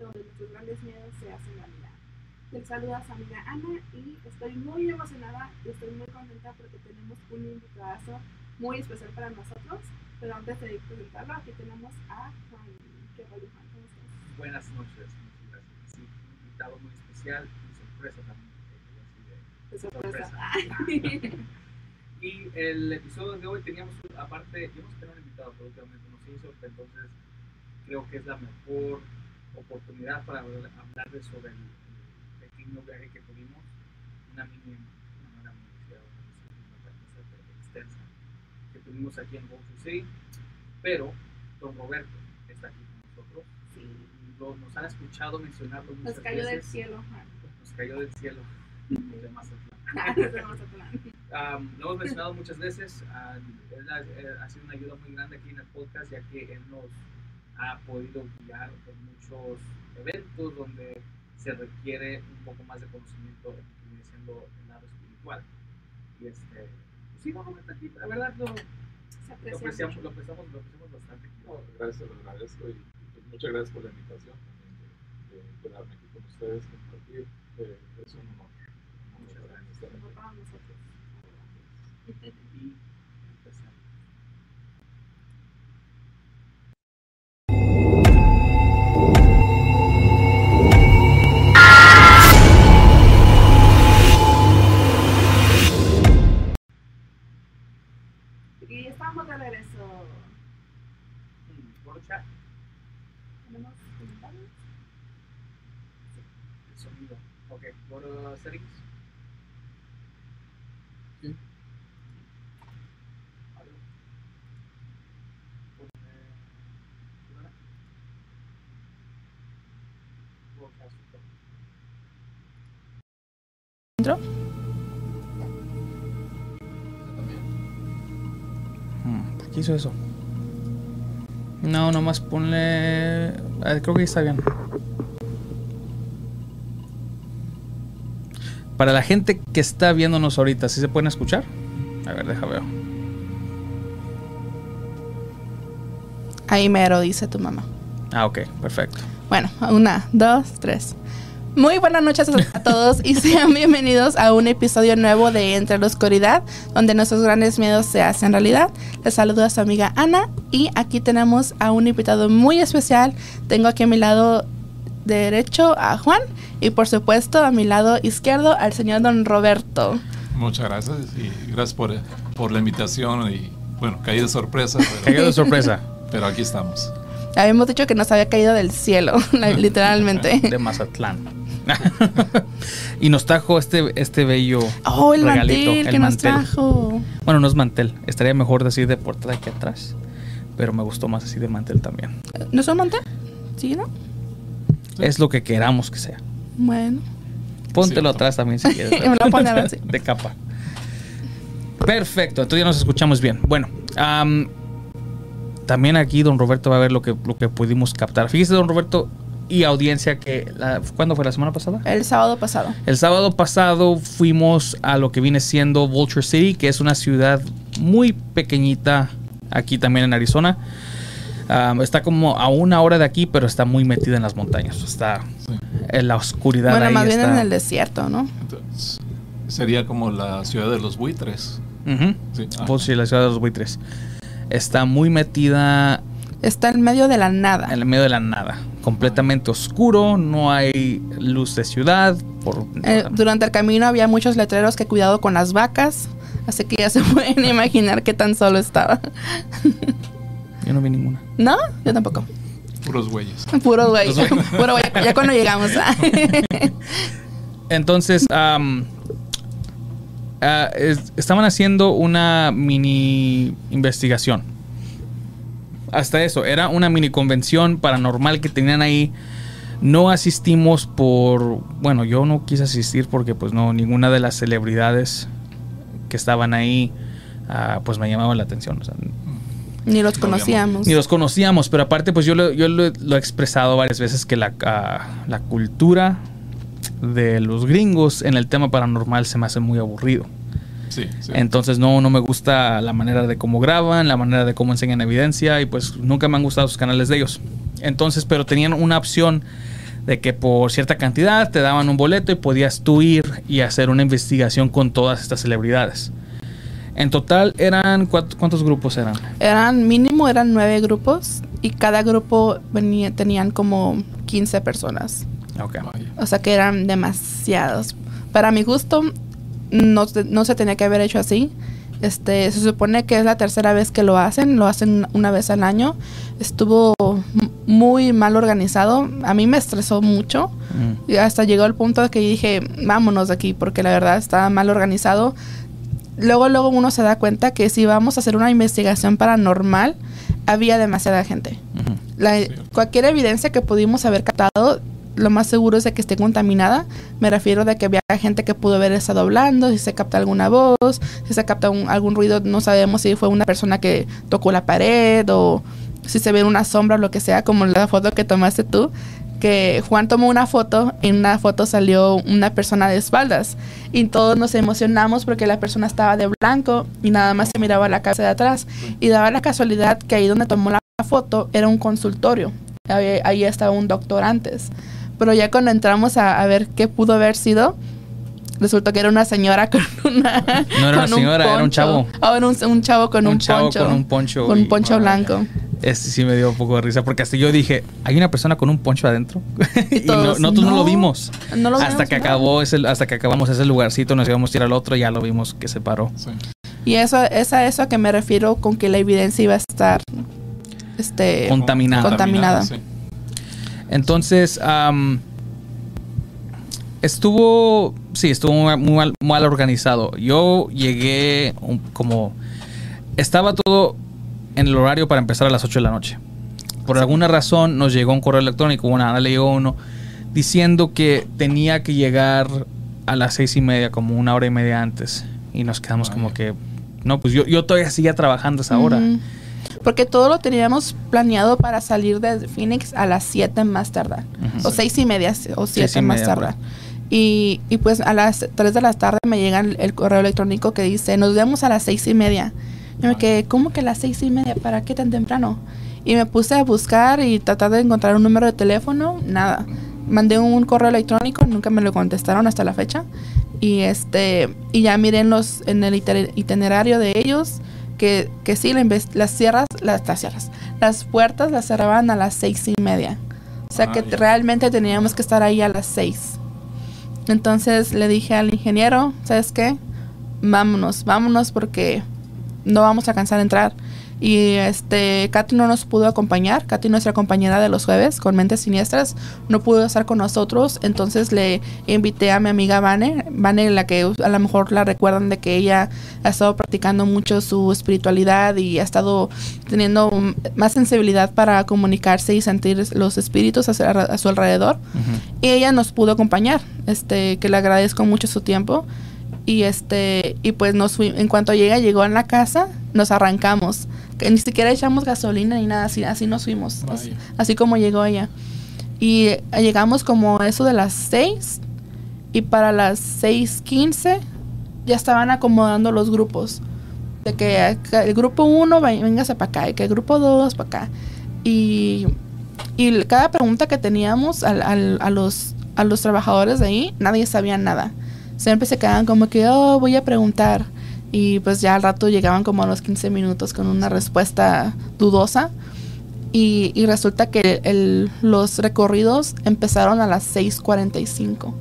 donde nuestros grandes miedos se hacen realidad. Les saluda su amiga Ana y estoy muy emocionada y estoy muy contenta porque tenemos un invitado muy especial para nosotros. Pero antes de presentarlo, aquí tenemos a Juan. ¿Qué tal, Juan? ¿Cómo estás? Buenas noches, muchas gracias. Sí, un invitado muy especial y sorpresa también. De sorpresa. y el episodio de hoy teníamos, aparte, yo no sé un invitado, pero últimamente nos hizo, entonces creo que es la mejor oportunidad para hablarles sobre el, pequeño viaje que tuvimos, una mini, una, una, una extensa que tuvimos aquí en Gulf City, pero don Roberto está aquí con nosotros. Sí. Lo, nos han escuchado mencionarlo muchas Nos cayó veces. del cielo. Nos cayó del cielo de Mazatlán. Desde Mazatlán. Um, lo hemos mencionado muchas veces, uh, él, ha, ha sido una ayuda muy grande aquí en el podcast, ya que él nos ha podido guiar en muchos eventos donde se requiere un poco más de conocimiento en lo que viene siendo el lado espiritual. Y este, pues sí, no, Roberto, aquí, la verdad lo, lo, aprecia apreciamos, lo, apreciamos, lo apreciamos bastante. No, gracias, lo agradezco y pues, muchas gracias por la invitación también de, de quedarme aquí con ustedes, compartir. eh, es un honor. Muchas gracias. nosotros. Y Hmm, ¿Por qué hizo eso? No, nomás ponle. eh, creo que está bien. Para la gente que está viéndonos ahorita, ¿sí se pueden escuchar? A ver, deja ver. Ahí mero, dice tu mamá. Ah, ok, perfecto. Bueno, una, dos, tres. Muy buenas noches a todos y sean bienvenidos a un episodio nuevo de Entre la Oscuridad, donde nuestros grandes miedos se hacen realidad. Les saludo a su amiga Ana y aquí tenemos a un invitado muy especial. Tengo aquí a mi lado derecho a Juan y por supuesto a mi lado izquierdo al señor don Roberto. Muchas gracias y gracias por, por la invitación y bueno, caí de sorpresa, pero, de sorpresa. pero aquí estamos. Habíamos dicho que nos había caído del cielo, literalmente. De Mazatlán. y nos trajo este, este bello. Oh, el regalito, mantel el que nos mantel. trajo. Bueno, no es mantel. Estaría mejor decir de portada aquí atrás. Pero me gustó más así de mantel también. ¿No es un mantel? ¿Sí, no? Es lo que queramos que sea. Bueno. Póntelo atrás también si quieres. Me lo voy a poner así. De capa. Perfecto, entonces ya nos escuchamos bien. Bueno, am, también aquí don Roberto va a ver lo que, lo que pudimos captar. Fíjese, don Roberto y audiencia, que la, ¿cuándo fue la semana pasada? El sábado pasado. El sábado pasado fuimos a lo que viene siendo Vulture City, que es una ciudad muy pequeñita aquí también en Arizona. Am, está como a una hora de aquí, pero está muy metida en las montañas. Está Sí. en la oscuridad. Bueno, ahí más bien en el desierto, ¿no? Entonces, sería como la ciudad de los buitres. Sí. Ah, Pues sí, la ciudad de los buitres. Está muy metida Está en medio de la nada. en el medio de la nada. Completamente oscuro, no hay luz de ciudad. Por, Eh, durante el camino había muchos letreros que cuidado con las vacas. Así que ya se pueden imaginar qué tan solo estaba. Yo no vi ninguna. ¿No? Yo tampoco. puros güeyes. Puro güey. Los güey. Puro güey. Ya cuando llegamos. Entonces, es- estaban haciendo una mini investigación. Hasta eso, era una mini convención paranormal que tenían ahí. No asistimos por, bueno, yo no quise asistir porque pues no, ninguna de las celebridades que estaban ahí ah, pues me llamaban la atención. o sea, Ni los conocíamos. ni los conocíamos, pero aparte, pues yo lo, yo lo, lo he expresado varias veces que la, ah, la cultura de los gringos en el tema paranormal se me hace muy aburrido. Sí, sí. Entonces no, no me gusta la manera de cómo graban, la manera de cómo enseñan evidencia y pues nunca me han gustado sus canales de ellos. Entonces, pero tenían una opción de que por cierta cantidad te daban un boleto y podías tú ir y hacer una investigación con todas estas celebridades. En total eran ¿cuántos, grupos eran? Eran mínimo, eran nueve grupos y cada grupo venía, tenían como 15 personas. Ok. Vaya. O sea que eran demasiados. Para mi gusto, no, no se tenía que haber hecho así. Este, se supone que es la tercera vez que lo hacen, lo hacen una vez al año. Estuvo muy mal organizado. A mí me estresó mucho. Mm. Y hasta llegó el punto de que dije, vámonos de aquí, porque la verdad estaba mal organizado. Luego, luego uno se da cuenta que si vamos a hacer una investigación paranormal, había demasiada gente. La- cualquier evidencia que pudimos haber captado, lo más seguro es de que esté contaminada. Me refiero de que había gente que pudo haber estado hablando, si se capta alguna voz, si se capta un- algún ruido, no sabemos si fue una persona que tocó la pared o si se ve una sombra o lo que sea, como la foto que tomaste tú. Que Juan tomó una foto, en una foto salió una persona de espaldas y todos nos emocionamos porque la persona estaba de blanco y nada más se miraba la casa de atrás y daba la casualidad que ahí donde tomó la foto era un consultorio. Ahí, ahí estaba un doctor antes. Pero ya cuando entramos a, a ver qué pudo haber sido, resultó que era una señora con una. No era una señora, era un chavo. Ah, era un, un chavo con un, un chavo poncho. con un poncho. con un poncho blanco. Este sí me dio un poco de risa porque hasta yo dije, hay una persona con un poncho adentro. y no- todos, nosotros no. "No, lo vimos. No lo hasta vimos, que ¿no? acabó ese, hasta que acabamos ese lugarcito, nos íbamos a ir al otro, ya lo vimos que se paró. Sí. Y eso es a eso a que me refiero con que la evidencia iba a estar este, Contaminada. Contaminada. sí. Entonces, am, estuvo, sí, estuvo muy, muy mal, mal organizado. Yo llegué un- como, estaba todo en el horario para empezar a las 8 de la noche. Por alguna razón nos llegó un correo electrónico, una le llegó uno, diciendo que tenía que llegar a las seis y media, como una hora y media antes. Y nos quedamos como que, no, pues yo, yo todavía seguía trabajando a esa hora. Porque todo lo teníamos planeado para salir de Phoenix a las 7 más tardar. Ujú. O seis y media o Seis y 7 más tardar. Y, y pues a las 3 de la tarde me llega el, correo electrónico que dice, nos vemos a las seis y media. Yo me quedé, ¿cómo que a las seis y media? ¿Para qué tan temprano? Y me puse a buscar y tratar de encontrar un número de teléfono, nada. Mandé un correo electrónico, nunca me lo contestaron hasta la fecha. Y este y ya miré en los en el itinerario de ellos que, que sí la las cierras las, las cierras las puertas las cerraban a las seis y media. O sea Ah, que realmente teníamos que estar ahí a las seis. Entonces le dije al ingeniero sabes qué vámonos vámonos porque no vamos a alcanzar a entrar y este Katy no nos pudo acompañar. Katy nuestra compañera de los jueves con mentes siniestras no pudo estar con nosotros. Entonces le invité a mi amiga Vane Vane la que a lo mejor la recuerdan de que ella ha estado practicando mucho su espiritualidad y ha estado teniendo más sensibilidad para comunicarse y sentir los espíritus a su, a su alrededor. Y ella nos pudo acompañar este que le agradezco mucho su tiempo. Y este y pues nos fui, en cuanto llega llegó en la casa nos arrancamos ni siquiera echamos gasolina ni nada así así nos fuimos así, así como llegó ella y eh, llegamos como eso de las 6 y para las 6:15 ya estaban acomodando los grupos de que acá el grupo 1 véngase para acá y que el grupo 2 para acá y y cada pregunta que teníamos al- al- a, los, a los trabajadores de ahí, nadie sabía nada. Siempre se quedaban como que, oh, voy a preguntar. Y pues ya al rato llegaban como a los 15 minutos con una respuesta dudosa. Y, y resulta que el- los recorridos empezaron a las 6.45.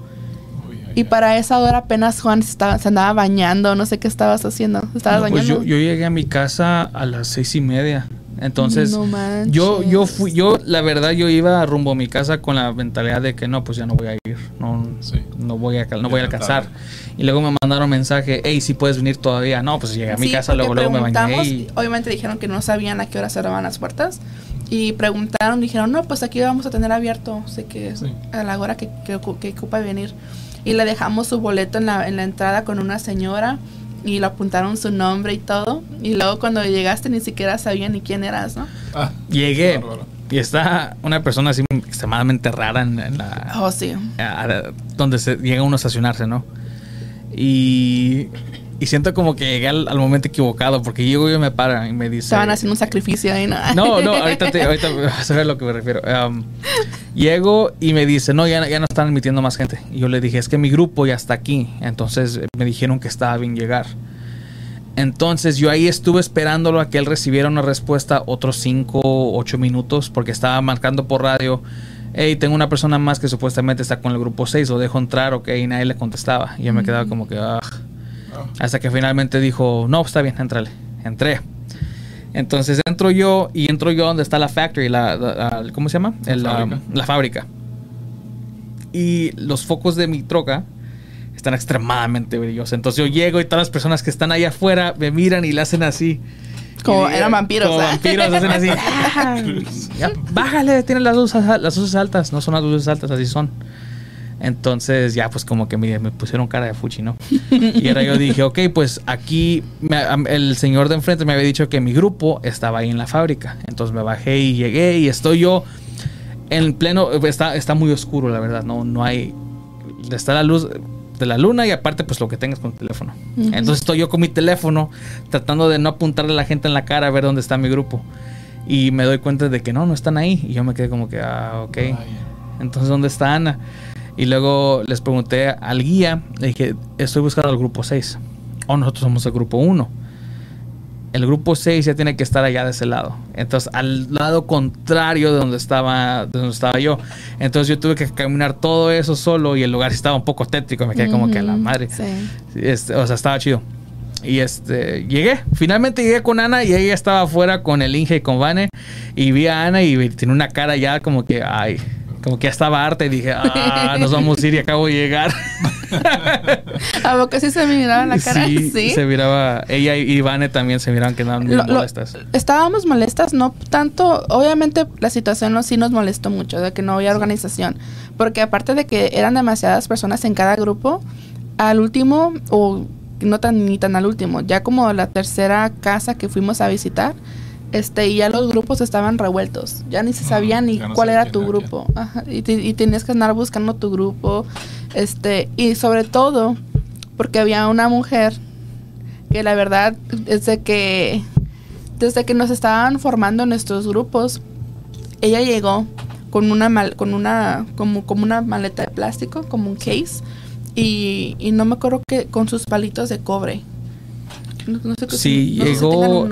Uy, ay, Y para esa hora apenas Juan se, estaba, se andaba bañando, no sé qué estabas haciendo. ¿Estabas No, pues bañando? yo, yo llegué a mi casa a las seis y media. Entonces, No yo, yo fui, yo, la verdad, yo iba rumbo a mi casa con la mentalidad de que no, pues ya no voy a ir, no, Sí. no voy a, no voy a alcanzar. Y luego me mandaron mensaje, hey, si puedes venir todavía. No, pues llegué a mi Sí, casa, luego, luego me bañé y Obviamente dijeron que no sabían a qué hora cerraban las puertas. Y preguntaron, dijeron, no, pues aquí vamos a tener abierto, sé que Sí. a la hora que, que, que ocupa venir. Y le dejamos su boleto en la, en la entrada con una señora y le apuntaron su nombre y todo. Y luego cuando llegaste ni siquiera sabía ni quién eras, ¿no? Ah, llegué. Y está una persona así extremadamente rara en, en la... Oh, sí. a- a- donde se llega uno a estacionarse, ¿no? Y Y siento como que llegué al, al momento equivocado, porque llego y me para y me dice... Estaban haciendo un sacrificio ahí, ¿no? No, no, ahorita, te, ahorita vas a ver a lo que me refiero. Um, llego y me dice, no, ya, ya no están admitiendo más gente. Y yo le dije, es que mi grupo ya está aquí. Entonces me dijeron que estaba bien llegar. Entonces yo ahí estuve esperándolo a que él recibiera una respuesta otros 5 o 8 minutos porque estaba marcando por radio, hey, tengo una persona más que supuestamente está con el grupo 6, lo dejo entrar, ok, y nadie le contestaba. Y yo me quedaba como que, ah. Hasta que finalmente dijo, no, está bien, entrale. Entré. Entonces entro yo y entro yo donde está la factory, la, la- la- ¿cómo se llama? El, La um, fábrica. la fábrica. Y los focos de mi troca están extremadamente brillosos. Entonces yo llego y todas las personas que están ahí afuera me miran y le hacen así. Como Y- eran vampiros, Como ¿eh? vampiros, hacen así. "Ah, ya, bájale, tienen las luces, las luces altas. No son las luces altas, así son. Entonces ya pues como que me, me pusieron cara de fuchi, ¿no? Y ahora yo dije, ok, pues aquí me- el señor de enfrente me había dicho que mi grupo estaba ahí en la fábrica. Entonces me bajé y llegué y estoy yo en pleno, está, está muy oscuro la verdad, no, no hay, está la luz de la luna y aparte pues lo que tengas con el teléfono. Entonces estoy yo con mi teléfono tratando de no apuntarle a la gente en la cara a ver dónde está mi grupo. Y me doy cuenta de que no, no están ahí. Y yo me quedé como que, ah, ok. Entonces, ¿dónde está Ana? Y luego les pregunté al guía, le dije, estoy buscando al grupo 6. O nosotros somos el grupo 1. El grupo 6 ya tiene que estar allá de ese lado. Entonces, al lado contrario de donde estaba, de donde estaba yo. Entonces, yo tuve que caminar todo eso solo y el lugar estaba un poco tétrico. Me quedé como que a la madre. Sí. Este, o sea, estaba chido. Y este, llegué. Finalmente llegué con Ana y ella estaba afuera con el Inge y con Vane. Y vi a Ana y tiene una cara ya como que, ay, como que ya estaba harta y dije, ah, nos vamos a ir y acabo de llegar. ¿A poco sí se me miraba la cara? Sí. Sí, se miraba, ella y Vane también se miraban que andaban muy Lo- lo- molestas. estábamos molestas, no tanto, obviamente la situación no, sí nos molestó mucho, de que no había organización, porque aparte de que eran demasiadas personas en cada grupo, al último, o no tan ni tan al último, ya como la tercera casa que fuimos a visitar, este, y ya los grupos estaban revueltos, ya ni se sabía ni no cuál era tu grupo, Ajá, y tenías que andar buscando tu grupo, este, y sobre todo, porque había una mujer que la verdad, desde que desde que nos estaban formando nuestros grupos, ella llegó con una mal- con una como, como una maleta de plástico, como un case y, y no me acuerdo que con sus palitos de cobre. No, no sé qué- Sí, no sé si llegó-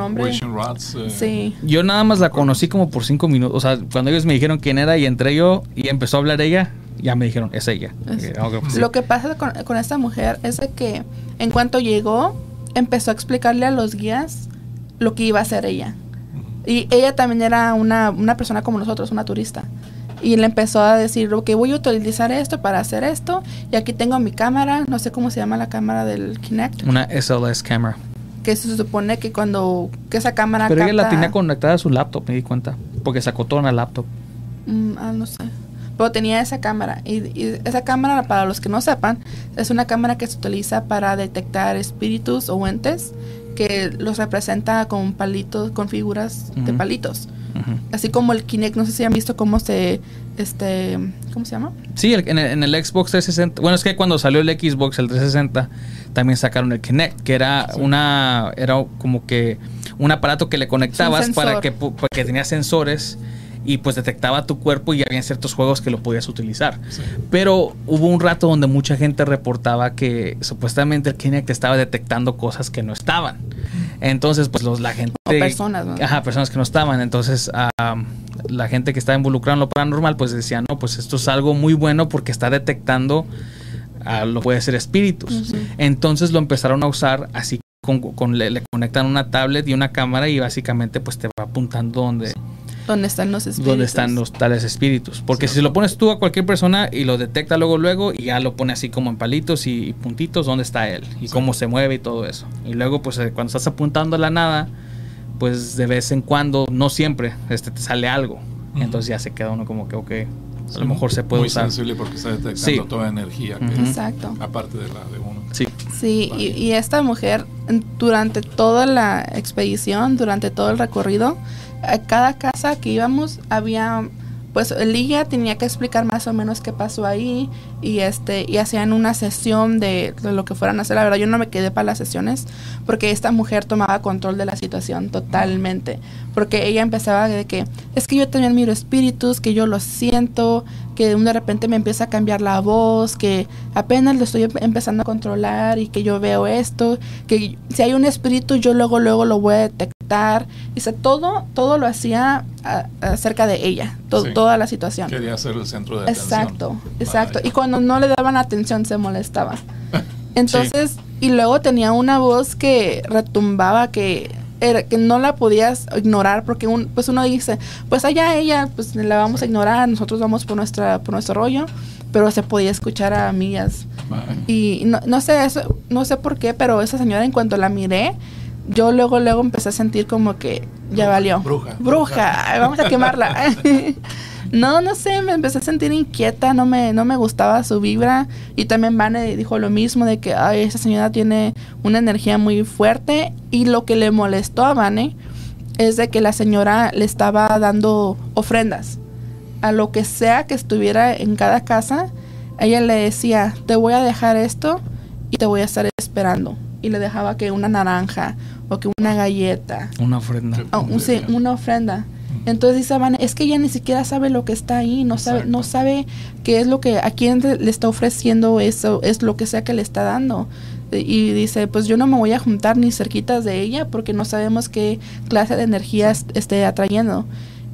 Rods. eh, Sí. Yo nada más la conocí como por cinco minutos. O sea, cuando ellos me dijeron quién era y entré yo y empezó a hablar ella, ya me dijeron, es ella. Es- ok, pues sí. Lo que pasa con, con esta mujer es de que en cuanto llegó, empezó a explicarle a los guías lo que iba a hacer ella. Y ella también era una, una persona como nosotros, una turista. Y le empezó a decir, ok, voy a utilizar esto para hacer esto. Y aquí tengo mi cámara, no sé cómo se llama la cámara del Kinect. Una SLS camera. Que se supone que cuando que esa cámara Pero ella la capta- tenía conectada a su laptop, me di cuenta. Porque sacó todo en la laptop. Mm, ah, no sé. Pero tenía esa cámara. Y, y esa cámara, para los que no sepan, es una cámara que se utiliza para detectar espíritus o entes que los representa con palitos, con figuras de palitos. Así como el Kinect, no sé si han visto cómo se, este, ¿cómo se llama? Sí, el- en, el, en el Xbox 360. Bueno, es que cuando salió el Xbox, el 360, también sacaron el Kinect, que era una. Era como que un aparato que le conectabas para que, pu- para que tenía sensores y pues detectaba tu cuerpo y había ciertos juegos que lo podías utilizar. sí. Pero hubo un rato donde mucha gente reportaba que supuestamente el Kinect estaba detectando cosas que no estaban. Entonces, pues los, la gente... O personas, ¿no? Ajá, personas que no estaban. Entonces, la gente que estaba involucrada en lo paranormal, pues decía, no, pues esto es algo muy bueno porque está detectando, lo puede ser espíritus. Entonces lo empezaron a usar así. Con, con- le, le conectan una tablet y una cámara y básicamente pues te va apuntando donde, ¿Dónde están los espíritus? donde están los tales espíritus. Porque Sí. si lo pones tú a cualquier persona y lo detecta luego, luego, y ya lo pone así como en palitos y, y puntitos, dónde está él y Sí. cómo se mueve y todo eso. Y luego, pues eh, cuando estás apuntando a la nada, pues de vez en cuando, no siempre, este, te sale algo. Entonces ya se queda uno como que, ok, a lo mejor se puede muy usar. sensible porque está detectando Sí. toda energía, que. Exacto. aparte de la de uno. Sí. Sí, y, y esta mujer durante toda la expedición, durante todo el recorrido, a cada casa que íbamos había pues Ligia tenía que explicar más o menos qué pasó ahí y este y hacían una sesión de, de lo que fueran a hacer. La verdad yo no me quedé para las sesiones porque esta mujer tomaba control de la situación totalmente, porque ella empezaba de que es que yo también miro espíritus, que yo los siento, que de repente me empieza a cambiar la voz, que apenas lo estoy em- empezando a controlar y que yo veo esto, que si hay un espíritu yo luego luego lo voy a detectar. Dice, todo todo lo hacía a- acerca de ella, to- Sí. toda la situación. Quería ser el centro de atención. Exacto, exacto. Y cuando no le daban atención se molestaba. Entonces, y luego tenía una voz que retumbaba que era, que no la podías ignorar porque un, pues uno dice, pues allá ella, pues la vamos a ignorar, nosotros vamos por nuestra por nuestro rollo, pero se podía escuchar a millas. Y no, no sé eso, no sé por qué, pero esa señora en cuanto la miré, yo luego luego empecé a sentir como que ya valió. Bruja. Bruja, vamos a quemarla. no, no sé, me empecé a sentir inquieta, no me no me gustaba su vibra y también Vane dijo lo mismo de que ay, esa señora tiene una energía muy fuerte y lo que le molestó a Vane es de que la señora le estaba dando ofrendas a lo que sea que estuviera en cada casa. Ella le decía, te voy a dejar esto y te voy a estar esperando. Y le dejaba que una naranja o que una galleta, Una ofrenda. o un- sí, una ofrenda. Entonces dice Van, es que ella ni siquiera sabe lo que está ahí, no sabe, no sabe qué es lo que, a quién le está ofreciendo eso, es lo que sea que le está dando. Y dice, pues yo no me voy a juntar ni cerquitas de ella porque no sabemos qué clase de energía est- esté atrayendo.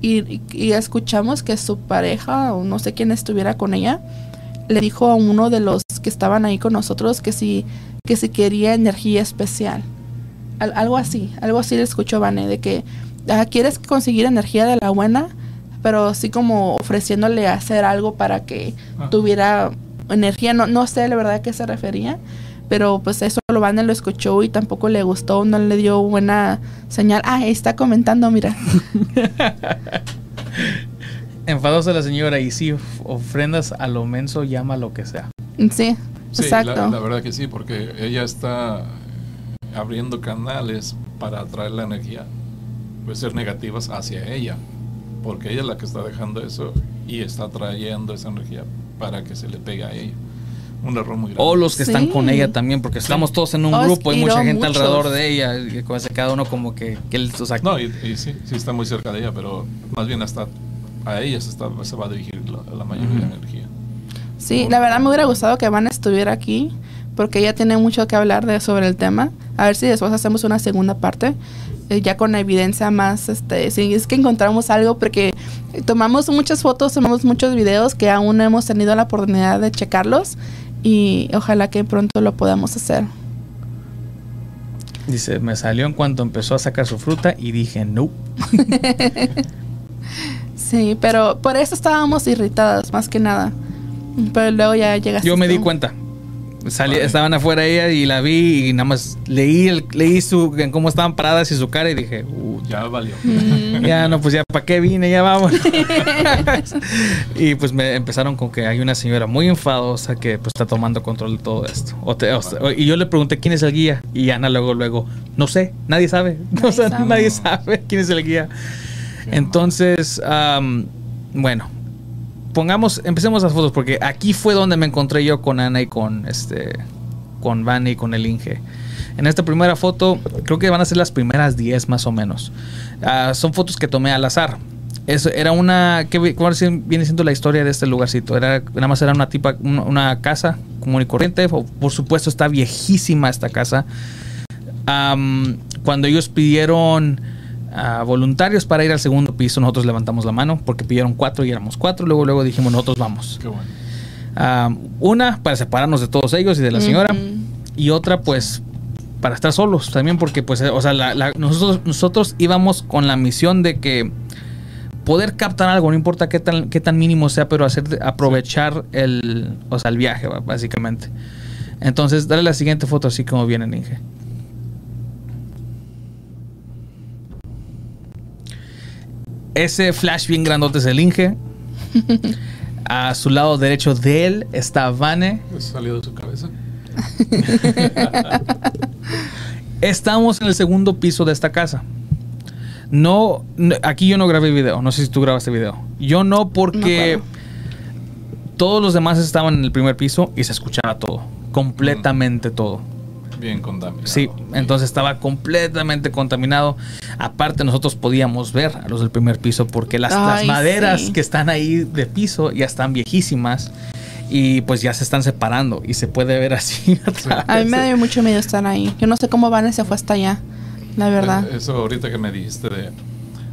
Y, y- y escuchamos que su pareja, o no sé quién estuviera con ella, le dijo a uno de los que estaban ahí con nosotros que si, que si quería energía especial. Al- algo así, algo así le escuchó Vane, de que ah, quieres conseguir energía de la buena, pero así como ofreciéndole hacer algo para que Ah. tuviera energía, no, no sé la verdad a qué se refería, pero pues eso lo Vane lo escuchó y tampoco le gustó, no le dio buena señal. Ah, ahí está comentando, mira. Enfadosa la señora y sí, of- ofrendas a lo menso, llama lo que sea. Sí, Sí, exacto. La, la verdad que sí, porque ella está abriendo canales para atraer la energía, puede ser negativas hacia ella, porque ella es la que está dejando eso y está trayendo esa energía para que se le pegue a ella. Un error muy grande. O los que están Sí. con ella también, porque estamos todos en un Oh, grupo, hay mucha gente muchos. alrededor de ella, y cada uno como que, que él, o sea, No, y, y sí, sí está muy cerca de ella, pero más bien hasta a ella se, está, se va a dirigir la, la mayoría de la energía. Sí, la verdad me hubiera gustado que Van estuviera aquí porque ella tiene mucho que hablar de sobre el tema. A ver si después hacemos una segunda parte ya con evidencia más, este, si es que encontramos algo porque tomamos muchas fotos, tomamos muchos videos que aún no hemos tenido la oportunidad de checarlos y ojalá que pronto lo podamos hacer. dice, me salió en cuanto empezó a sacar su fruta y dije, no. Sí, pero por eso estábamos irritadas más que nada. Pero luego ya llegaste. Yo me di tú. cuenta. Salí, Vale. estaban afuera ella y la vi y nada más leí el, leí su en cómo estaban paradas y su cara y dije, "Uh, Ya valió. Mm. ya no, pues ya para qué vine, ya vamos. y pues me empezaron con que hay una señora muy enfadosa que pues está tomando control de todo esto. O te- o sea, y yo le pregunté quién es el guía y Ana luego luego, no sé, nadie sabe, Nadie o sea, sabe. nadie sabe quién es el guía. Qué Entonces, am, bueno, pongamos, empecemos las fotos porque aquí fue donde me encontré yo con Ana y con este, con Van y con el Inge. En esta primera foto, creo que van a ser las primeras 10 más o menos. Ah, son fotos que tomé al azar. Eso era una. ¿Qué si- viene siendo la historia de este lugarcito? Era, nada más era una tipa, una, una casa común y corriente. Por supuesto, está viejísima esta casa. Cuando ellos pidieron a voluntarios para ir al segundo piso, nosotros levantamos la mano porque pidieron cuatro y éramos cuatro. Luego, luego dijimos, nosotros vamos. Qué bueno. Am, una, para separarnos de todos ellos y de la señora. Y otra, pues, para estar solos también, porque, pues, eh, o sea, la- la- nosotros, nosotros íbamos con la misión de que poder captar algo, no importa qué tan, qué tan mínimo sea, pero hacer aprovechar el, o sea, el viaje, básicamente. Entonces, dale la siguiente foto así como viene Inge. Ese flash bien grandote es el Inge. A su lado derecho de él está Vane. ¿Eso salió de su cabeza? Estamos en el segundo piso de esta casa. No, aquí yo no grabé video. No sé si tú grabaste video. Yo no porque todos los demás estaban en el primer piso y se escuchaba todo. Completamente todo. Bien contaminado. Sí, entonces estaba completamente contaminado. Aparte, nosotros podíamos ver a los del primer piso porque las, las Ay, maderas sí. que están ahí de piso ya están viejísimas y pues ya se están separando y se puede ver así. atrás. A mí me dio mucho miedo estar ahí. Yo no sé cómo Vanessa se fue hasta allá. La verdad. Eh, Eso ahorita que me dijiste de,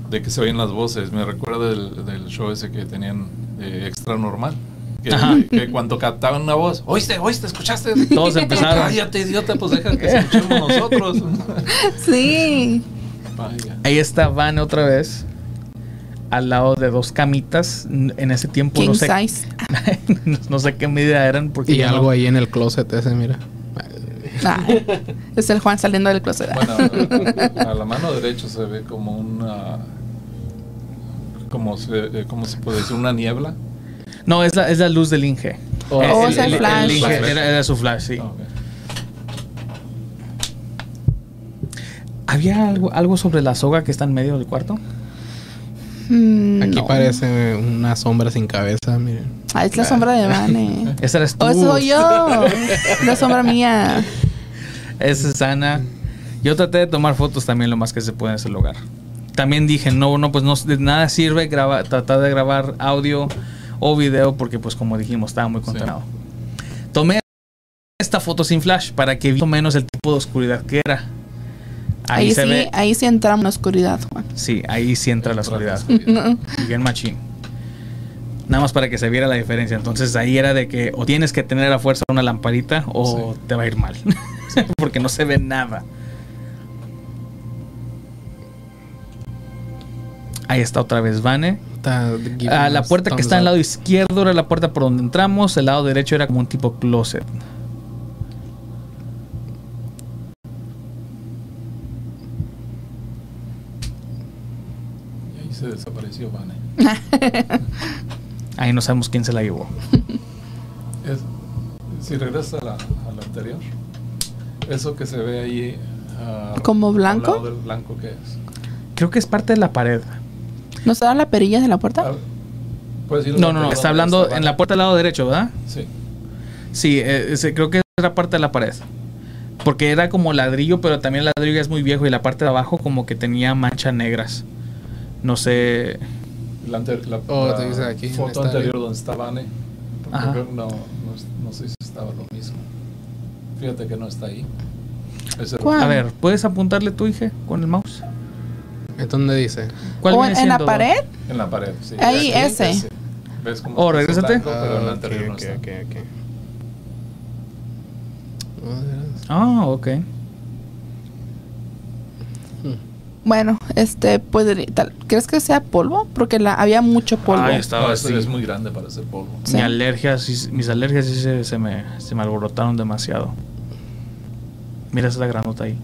de que se oyen las voces, me recuerda del, del show ese que tenían de extra normal. Que, cuando captaban una voz, oíste, oíste, escuchaste. Todos empezaron. Cállate, idiota, pues deja que escuchemos nosotros. Sí. Vaya. Ahí está Van otra vez. Al lado de dos camitas. En ese tiempo King no sé, size. no sé qué medida eran. Porque Y no- algo ahí en el closet ese, mira. Ay, es el Juan saliendo del closet. Bueno, a la mano derecha se ve como una. Como se, ¿Cómo se puede decir? Una niebla. No, es la, es la luz del Inge. Oh, Oh, es el flash. Inge era, era su flash, sí. ¿Había algo, algo sobre la soga que está en medio del cuarto? Mm, Aquí no. parece una sombra sin cabeza, miren. Ah, es la sombra de Vane. Esa eres tú. Oh, soy yo. La sombra mía. Esa es Ana. Yo traté de tomar fotos también lo más que se puede en ese lugar. También dije, no, no, pues no, de nada sirve graba- tratar de grabar audio o video porque pues como dijimos estaba muy contaminado. Tomé esta foto sin flash para que viera menos el tipo de oscuridad que era. Ahí, Ahí, se sí, ve. ahí sí entramos en la oscuridad, Juan. Sí, ahí sí entra la oscuridad. No. Bien machín. Nada más para que se viera la diferencia. Entonces ahí era de que o tienes que tener a fuerza una lamparita o te va a ir mal. Porque no se ve nada. Ahí está otra vez Vane. Ah, la puerta que está al lado izquierdo era la puerta por donde entramos. El lado derecho era como un tipo closet. Y ahí se desapareció Vane. Ahí no sabemos quién se la llevó. Es- si regresas a la, a la anterior, eso que se ve ahí. ah, ¿Como al blanco? lado del blanco que es. Creo que es parte de la pared. ¿No se da la perilla de la puerta? Ah, ¿puedes ir a No, la no, no. Está hablando está en la puerta del lado derecho, ¿verdad? Sí. Sí, eh, ese- creo que era parte de la pared. Porque era como ladrillo, pero también el ladrillo es muy viejo y la parte de abajo como que tenía manchas negras. No sé. La, la- Oh, la te dice aquí, en foto anterior donde creo que No, no, no sé si estaba lo mismo. Fíjate que no está ahí. A ver, ¿puedes apuntarle tu hija con el mouse? ¿Es donde dice? ¿Cuál ¿O en la pared? En la pared, sí. Ahí, Aquí, ese. ¿Ves cómo Oh, regrésate. blanco, pero en la Ah, no ok. Oh, veras. Ah, ok. Bueno, este, podría, tal- ¿crees que sea polvo? Porque la, había mucho polvo. No, Estaba así. es muy grande para ser polvo. Sí. Mi alergia, sí- mis alergias sí se, se me, se me alborotaron demasiado. Mira esa granota ahí.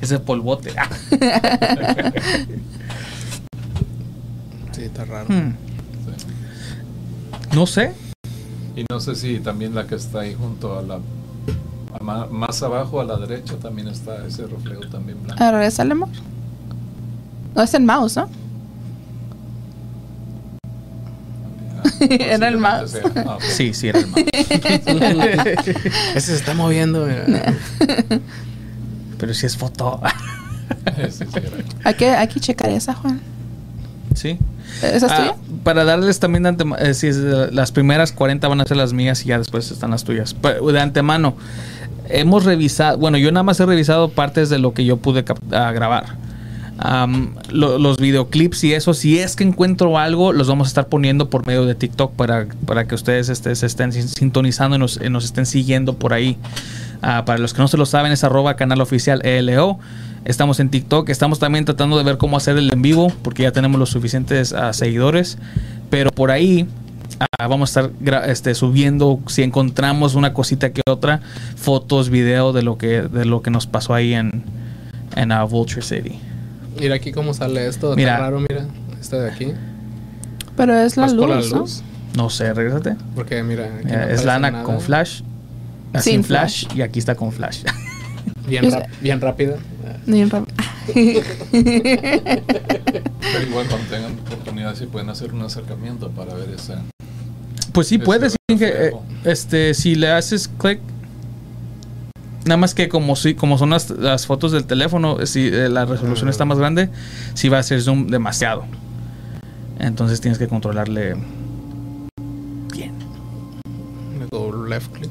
Ese polvote. Ah. Sí, está raro. Hmm. Sí. No sé. Y no sé si también la que está ahí junto a la. a más abajo a la derecha también está ese reflejo también blanco. A ver, sale amor. No es el mouse, ¿no? Ah, Era el mouse. Ah. Sí, sí, era el mouse. Ese se está moviendo. mira. Pero si es foto. Sí, sí, era. Hay que, hay que checar esa, Juan. sí. ¿Esa es Ah, tuya? para darles también de antemano, eh, sí, es de- las primeras 40 van a ser las mías y ya después están las tuyas. Pero de antemano, hemos revisado, bueno, yo nada más he revisado partes de lo que yo pude cap- ah, grabar. Lo- los videoclips y eso, si es que encuentro algo, los vamos a estar poniendo por medio de TikTok para, para que ustedes este, se estén sin- sintonizando y nos, nos estén siguiendo por ahí. Ah, para los que no se lo saben, es arroba canal oficial ELO. Estamos en TikTok. Estamos también tratando de ver cómo hacer el en vivo, porque ya tenemos los suficientes ah, seguidores. Pero por ahí ah, vamos a estar este, subiendo, si encontramos una cosita que otra, fotos, video de lo que, de lo que nos pasó ahí en, en Vulture City. Mira aquí cómo sale esto. Mira. Está raro, mira. Este de aquí. Pero es la ¿Vas luz, la ¿no? luz? No sé, regrésate. Porque mira. aquí no es lana nada. con flash. Ah, Sin Sin flash, y aquí está con flash. Bien, Es- bien rápida. Bien rap- Pero igual cuando tengan oportunidad si pueden hacer un acercamiento para ver esa. Pues sí puedes, eh, este, si le haces clic, nada más que como si, como son las, las fotos del teléfono, si eh, la resolución está más grande, si va a hacer zoom demasiado. Entonces tienes que controlarle bien. Le doy left click.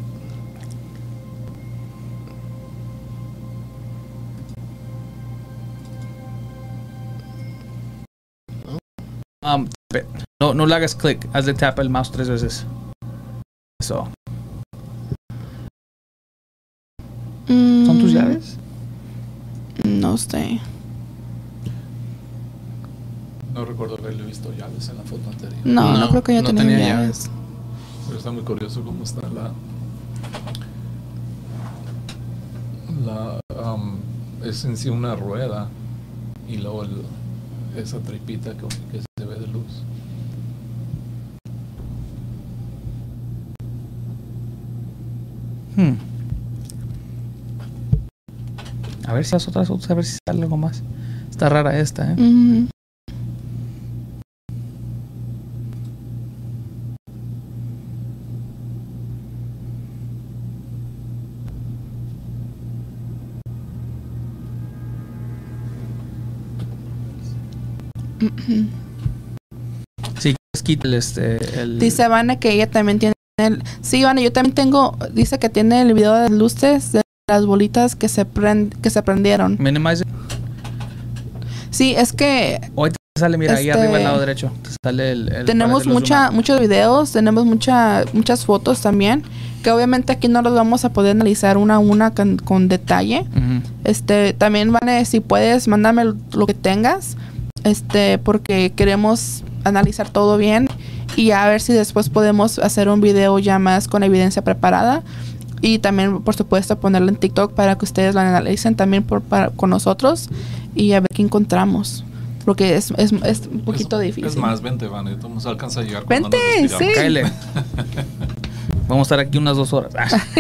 Um, no, no le hagas clic, hazle tap el mouse tres veces. Eso. ¿Son tus Mm, llaves? No sé. No recuerdo haberle visto llaves en la foto anterior. No, no, No, creo que ya no tenía tenía llaves. Pero está muy curioso cómo está la. La. am, es en sí una rueda. Y luego el- esa tripita que, que se ve de luz. Hmm. A ver si las otras a ver si sale algo más. Está rara esta, ¿eh? Ujú. Si quieres, quítale este. El, Dice Vane que ella también tiene el... Sí, Vane, yo también tengo... Dice que tiene el video de luces de las bolitas que se, prend, que se prendieron. Minimize. Sí, es que Hoy te sale, mira, ahí Este- arriba al lado derecho. Te sale el. el- tenemos mucha, zoom muchos videos, tenemos mucha, muchas fotos también, que obviamente aquí no los vamos a poder analizar una a una con, con detalle. Ujú. Este, también Vane, si puedes, mándame lo que tengas, este, porque queremos analizar todo bien y a ver si después podemos hacer un video ya más con evidencia preparada y también, por supuesto, ponerlo en TikTok para que ustedes lo analicen también por, para- con nosotros y a ver qué encontramos, porque es, es, es un poquito es, difícil. Es más, vente, Van. Vamos a alcanzar a llegar cuando Vente, sí. Vamos a estar aquí unas dos horas.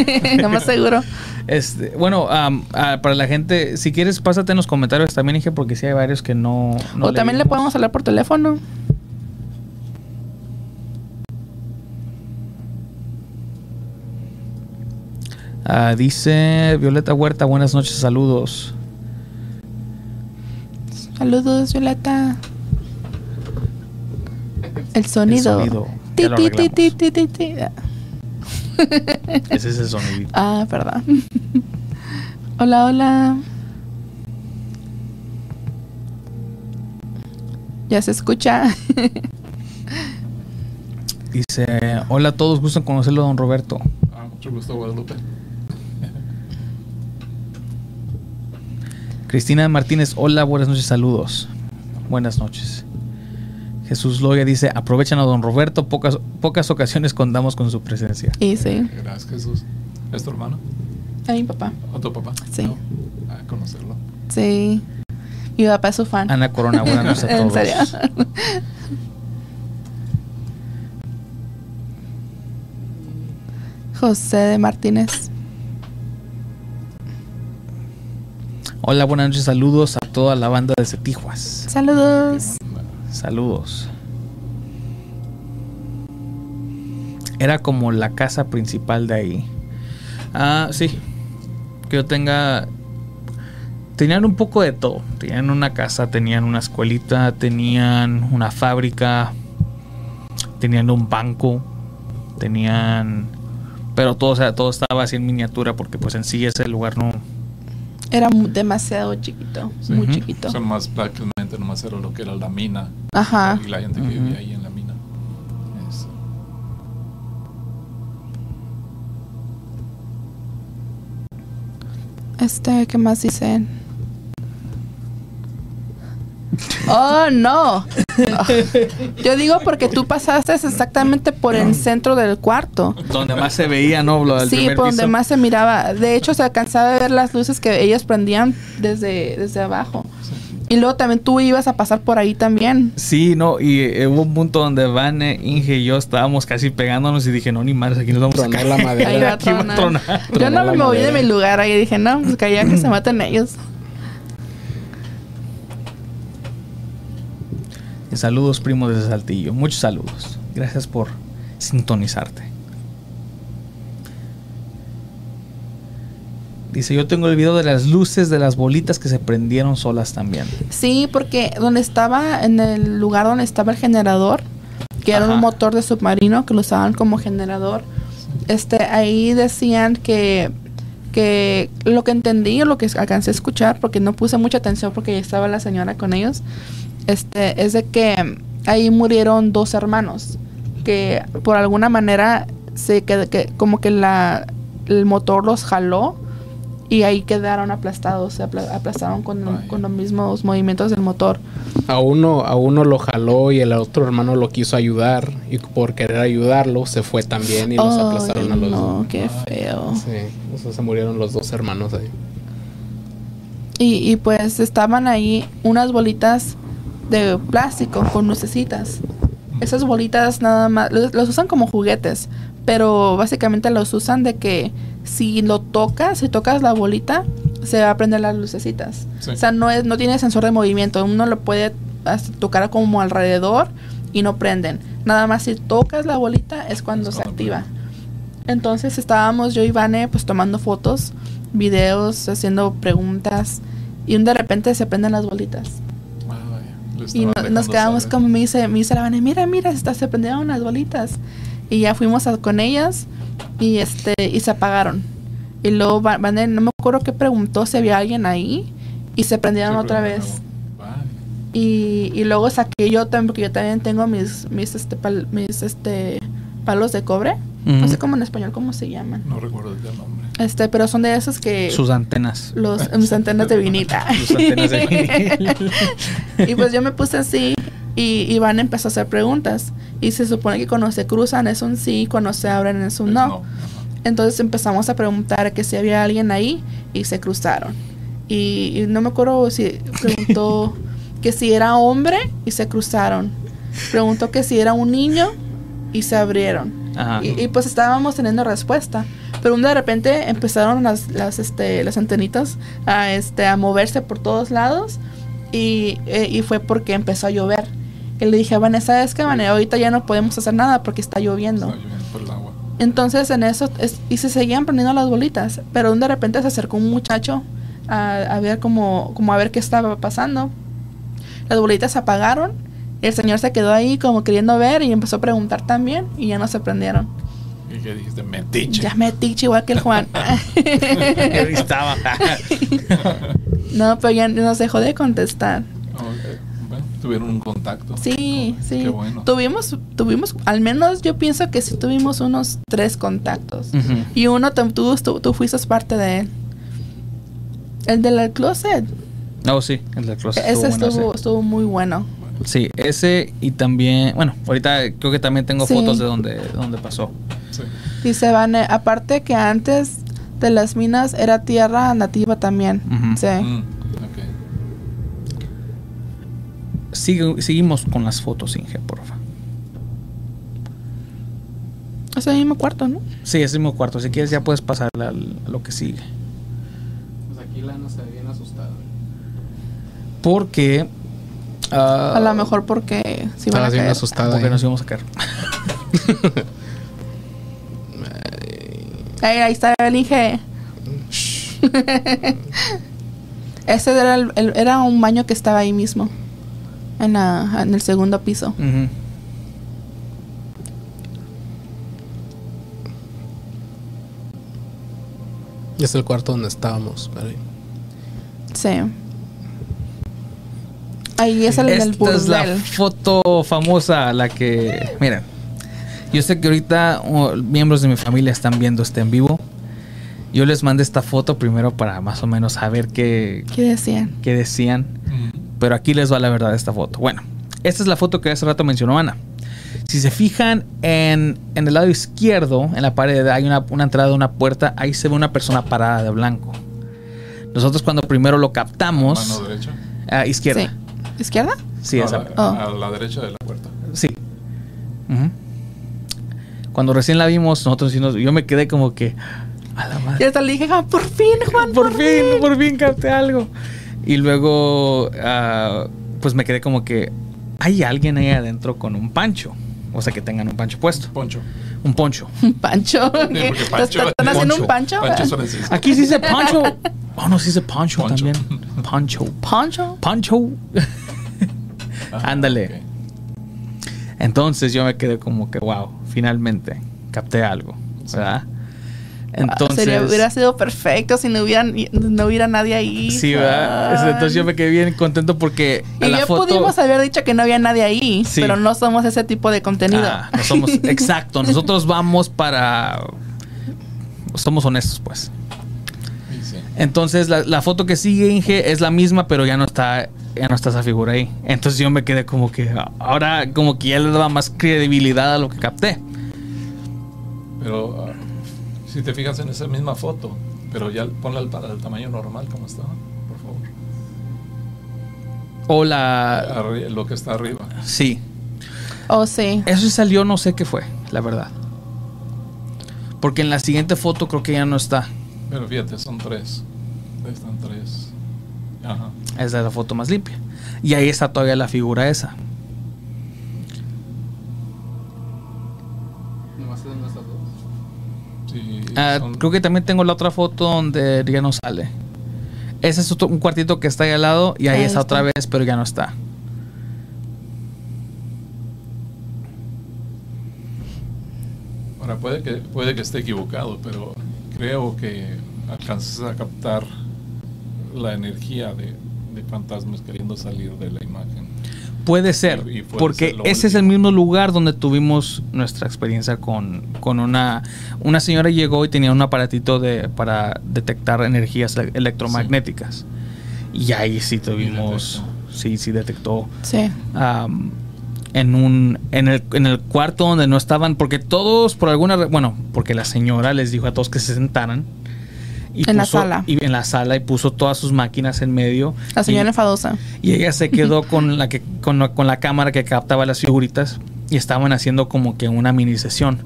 No más seguro. Este, bueno, am, ah, para la gente, si quieres, pásate en los comentarios también, dije, porque sí hay varios que no. no o también le podemos hablar por teléfono. Ah, dice Violeta Huerta, buenas noches, saludos. Saludos, Violeta. El sonido. ya lo. Ese es el sonido. Ah, perdón. hola, hola. Ya se escucha. Dice, hola a todos, gusto en conocerlo, don Roberto. Ah, mucho gusto, Guadalupe. Cristina Martínez, hola, buenas noches, saludos. Buenas noches. Jesús Loya dice, aprovechan a don Roberto, pocas, pocas ocasiones contamos con su presencia. y sí, Gracias, Jesús. ¿Es tu hermano? a mi papá. ¿O tu papá? Sí. No. Ah, conocerlo. Sí. Mi papá es su fan. Ana Corona, buenas noches a ¿En todos. serio? José de Martínez. Hola, buenas noches, saludos a toda la banda de Tijuas. Saludos. Saludos. Era como la casa principal de ahí. Ah, sí. Que yo tenga. Tenían un poco de todo. Tenían una casa, tenían una escuelita, tenían una fábrica, tenían un banco, tenían. Pero todo, o sea, todo estaba así en miniatura porque pues en sí ese lugar no... Era mu- demasiado chiquito. Muy Ujú. chiquito. O sea, más prácticamente nomás era lo que era la mina. Ajá. Y la gente que Ujú. vivía ahí en la mina. Es- Este, ¿qué más dicen? Oh, no. Yo digo porque tú pasaste exactamente por el centro del cuarto. Donde más se veía, ¿no? Lo del Sí, por donde piso. más se miraba. De hecho, se alcanzaba a ver las luces que ellos prendían desde, desde abajo. Y luego también tú ibas a pasar por ahí también. Sí, no, y eh, hubo un punto donde Van, eh, Inge y yo estábamos casi pegándonos y dije, no, ni madres, aquí nos vamos Tronar a la caer. madera. Ahí va a Aquí va a tronar. tronar. Yo Tronar no la me moví de mi lugar ahí dije, no, pues que allá que se maten ellos. Y saludos, primo desde Saltillo. Muchos saludos. Gracias por sintonizarte. Dice, yo tengo el video de las luces de las bolitas que se prendieron solas también. Sí, porque donde estaba, en el lugar donde estaba el generador, que era un motor de submarino que lo usaban como generador, este, ahí decían que, que lo que entendí o lo que alcancé a escuchar, porque no puse mucha atención porque ya estaba la señora con ellos, este, es de que ahí murieron dos hermanos, que por alguna manera se que como que la, el motor los jaló y ahí quedaron aplastados, se apla- aplastaron con, con los mismos movimientos del motor. A uno, a uno lo jaló y el otro hermano lo quiso ayudar. Y por querer ayudarlo, se fue también y los aplastaron a los no, dos. qué feo. Sí, o sea, se murieron los dos hermanos ahí. Y, y pues estaban ahí unas bolitas de plástico con lucecitas. Esas bolitas nada más, los, los usan como juguetes, pero básicamente los usan de que si lo tocas, si tocas la bolita, se va a prender las lucecitas. Sí. O sea, no, es, no tiene sensor de movimiento, uno lo puede tocar como alrededor y no prenden. Nada más si tocas la bolita es cuando Es se activa. Entonces estábamos yo y Vane pues tomando fotos, videos, haciendo preguntas y de repente se prenden las bolitas. Le Y no- nos quedamos como me dice, me dice la Vane, mira, mira, está, se prendieron las bolitas. Y ya fuimos a- con ellas y este y se apagaron. Y luego Va- Vane, no me acuerdo qué preguntó si había alguien ahí y se prendieron otra vez. Y, y luego saqué yo también, porque yo también tengo mis, mis, este, pal- mis este, palos de cobre. No sé cómo en español cómo se llaman. No recuerdo el nombre. Este, pero son de esos que Sus antenas. los mis antenas de vinil. Sus antenas de vinil. y pues yo me puse así y Iván empezó a hacer preguntas. Y se supone que cuando se cruzan es un sí, cuando se abren es un no. Entonces empezamos a preguntar que si había alguien ahí y se cruzaron. Y, y no me acuerdo si preguntó que si era hombre y se cruzaron. Preguntó que si era un niño y se abrieron. Y, y, pues estábamos teniendo respuesta. Pero de repente empezaron las, las, este, las antenitas a, este, a moverse por todos lados. Y, eh, y fue porque empezó a llover. Y le dije a Vanessa, es que Vanessa, ahorita ya no podemos hacer nada porque está lloviendo. Está lloviendo por el agua. Entonces en eso, es- y se seguían prendiendo las bolitas, pero de repente se acercó un muchacho a, a ver como, como a ver qué estaba pasando. Las bolitas se apagaron, el señor se quedó ahí como queriendo ver y empezó a preguntar también y ya no se prendieron. Y que dijiste, metiche. Ya me tiche igual que el Juan. Estaba. no, pero ya nos dejó de contestar. Ok, bueno, tuvieron un contacto. Sí, sí. Qué bueno. Tuvimos, tuvimos, al menos yo pienso que sí tuvimos unos tres contactos. Y uno tú, tú, tú fuiste parte de él. El del closet. Oh, sí, el del closet ese estuvo bueno, estuvo, ese. estuvo muy bueno. Sí, ese y también, bueno, ahorita creo que también tengo Sí. fotos de donde, de donde pasó. Sí. Dice Vane, aparte que antes de las minas era tierra nativa también. Sí. Mm, ok. Sigue- seguimos con las fotos, Inge, porfa. Es el mismo cuarto, ¿no? Sí, es el mismo cuarto. Si quieres ya puedes pasar al- a lo que sigue. Pues aquí Lana se ve bien asustada. Porque... ah, A lo mejor porque si van a caer. asustada. Porque nos íbamos a caer. Ahí, ahí está el Inge. Ese era, el- el- era un baño que estaba ahí mismo. En, la, en el segundo piso. Ujú. Y es el cuarto donde estábamos. Sí. Ahí es el del Esta es la burdel. foto famosa, la que... Miren, yo sé que ahorita uh, miembros de mi familia están viendo este en vivo. Yo les mandé esta foto primero para más o menos saber qué, ¿Qué decían? qué decían. Mm, Pero aquí les va la verdad de esta foto. Bueno, esta es la foto que hace rato mencionó Ana. Si se fijan en, en el lado izquierdo, en la pared, hay una, una entrada de una puerta. Ahí se ve una persona parada de blanco. Nosotros cuando primero lo captamos... Mano derecha. a izquierda. Sí. ¿Izquierda? Sí, No, esa. a, la, Oh. a la derecha de la puerta. Sí. Cuando recién la vimos, nosotros sí nos- yo me quedé como que... A la Y hasta le dije, "Juan, por fin, Juan, Por fin, por fin capté algo. Y luego, ah, pues me quedé como que... hay alguien ahí adentro con un pancho. O sea, que tengan un pancho puesto. Poncho. Un poncho. Un pancho. porque ¿Te- pancho- ¿Están haciendo un pancho? Pancho. Aquí sí dice pancho. Oh, no, sí dice pancho, Poncho. también. Pancho. ¿Pancho? Pancho. Ándale. Entonces yo me quedé como que, wow, finalmente capté algo. ¿Verdad? Entonces. Ah, Sería, hubiera sido perfecto si no hubiera, no hubiera nadie ahí. Sí, ¿verdad? Entonces yo me quedé bien contento porque Y la ya foto. pudimos haber dicho que no había nadie ahí, Sí. pero no somos ese tipo de contenido. Ah, no somos, exacto, nosotros vamos para... Somos honestos, pues. Sí, sí. Entonces la, la foto que sigue Inge es la misma, pero ya no está ya no está esa figura ahí. Entonces yo me quedé como que ahora como que ya le daba más credibilidad a lo que capté. Pero ah, si te fijas en esa misma foto, pero ya ponla al, al tamaño normal como está, por favor. O la Arri- lo que está arriba. sí, Oh, sí. eso salió no sé qué fue, la verdad. Porque en la siguiente foto creo que ya no está. Pero fíjate, son tres. Están tres. Ajá. Esa es la foto más limpia. Y ahí está todavía la figura esa. Nomás dos. Sí, Ah, son- creo que también tengo la otra foto donde ya no sale. Ese es otro- un cuartito que está ahí al lado y ahí Ahí está está. otra vez, pero ya no está. Ahora puede que, puede que esté equivocado, pero creo que alcanzas a captar la energía de, de fantasmas queriendo salir de la imagen. Puede ser, Y- y puede porque ser ese es el mismo lugar donde tuvimos nuestra experiencia con, con una... Una señora llegó y tenía un aparatito de, para detectar energías ele- electromagnéticas. Y ahí sí tuvimos... Sí, sí detectó Sí. en un en el, en el cuarto donde no estaban porque todos por alguna re- bueno porque la señora les dijo a todos que se sentaran y En la sala. y en la sala y puso todas sus máquinas en medio La señora y, enfadosa. y ella se quedó con la que con, con la cámara que captaba las figuritas y estaban haciendo como que una mini sesión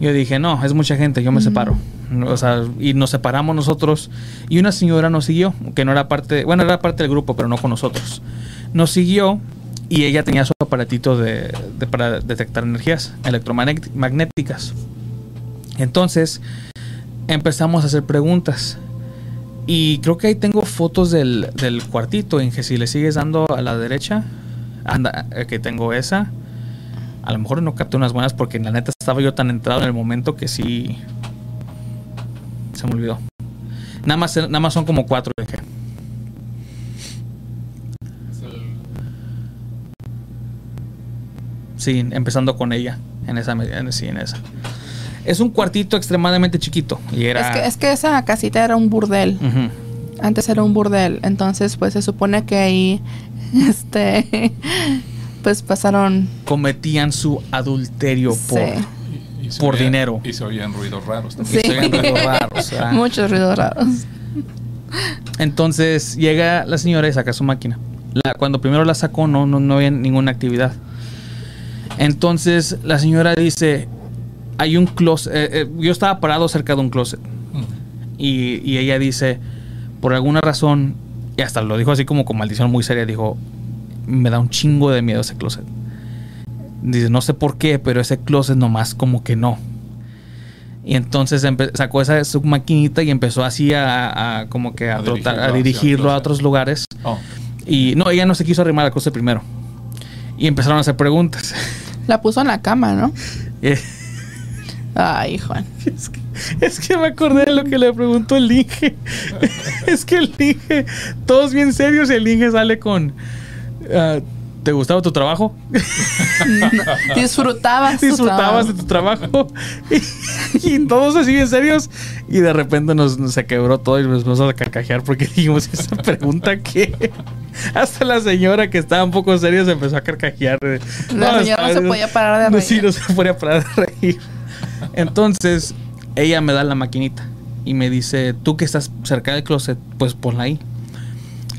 yo dije no es mucha gente yo me separo o sea y nos separamos nosotros y una señora nos siguió que no era parte bueno era parte del grupo pero no con nosotros nos siguió y ella tenía su aparatito de, de- para detectar energías electromagnéticas. Entonces empezamos a hacer preguntas. Y creo que ahí tengo fotos del, del cuartito, que si le sigues dando a la derecha, anda, eh, que tengo esa. A lo mejor no capté unas buenas porque la neta estaba yo tan entrado en el momento que sí se me olvidó. Nada más, nada más son como cuatro, dije. Sí, empezando con ella. En esa, en, sí, en esa. Es un cuartito extremadamente chiquito. Y era. Es, que, es que esa casita era un burdel. Antes era un burdel. Entonces, pues se supone que ahí, este, pues pasaron. Cometían su adulterio Sí. por. Por oían- dinero. Y se oían ruidos raros también. Sí. se oían ruidos raros, sea. Muchos ruidos raros. Entonces llega la señora y saca su máquina. La, cuando primero la sacó, no, no, no había ninguna actividad. Entonces la señora dice: Hay un closet. eh, eh, yo estaba parado cerca de un closet. Mm. Y, y ella dice: Por alguna razón, y hasta lo dijo así como con maldición muy seria: Dijo, Me da un chingo de miedo ese closet. Dice: No sé por qué, pero ese closet nomás como que no. Y entonces sacó esa su maquinita y empezó así a, a como que a, A trotar- dirigirlo a dirigirlo a otros lugares. Oh, Y no, ella no se quiso arrimar al closet primero. Y empezaron a hacer preguntas. La puso en la cama, ¿no? Ay, Juan. es, que, es que me acordé de lo que le preguntó el Inge. es que el Inge, todos bien serios, y el Inge sale con... ah, ¿Te gustaba tu trabajo? Disfrutabas. tu disfrutabas de tu trabajo y, y todos así bien serios y de repente nos, nos se quebró todo y nos empezamos a carcajear porque dijimos esa pregunta que hasta la señora que estaba un poco seria se empezó a carcajear La señora no se podía parar de reír. sí no se podía parar de reír entonces ella me da la maquinita y me dice tú que estás cerca del closet pues ponla ahí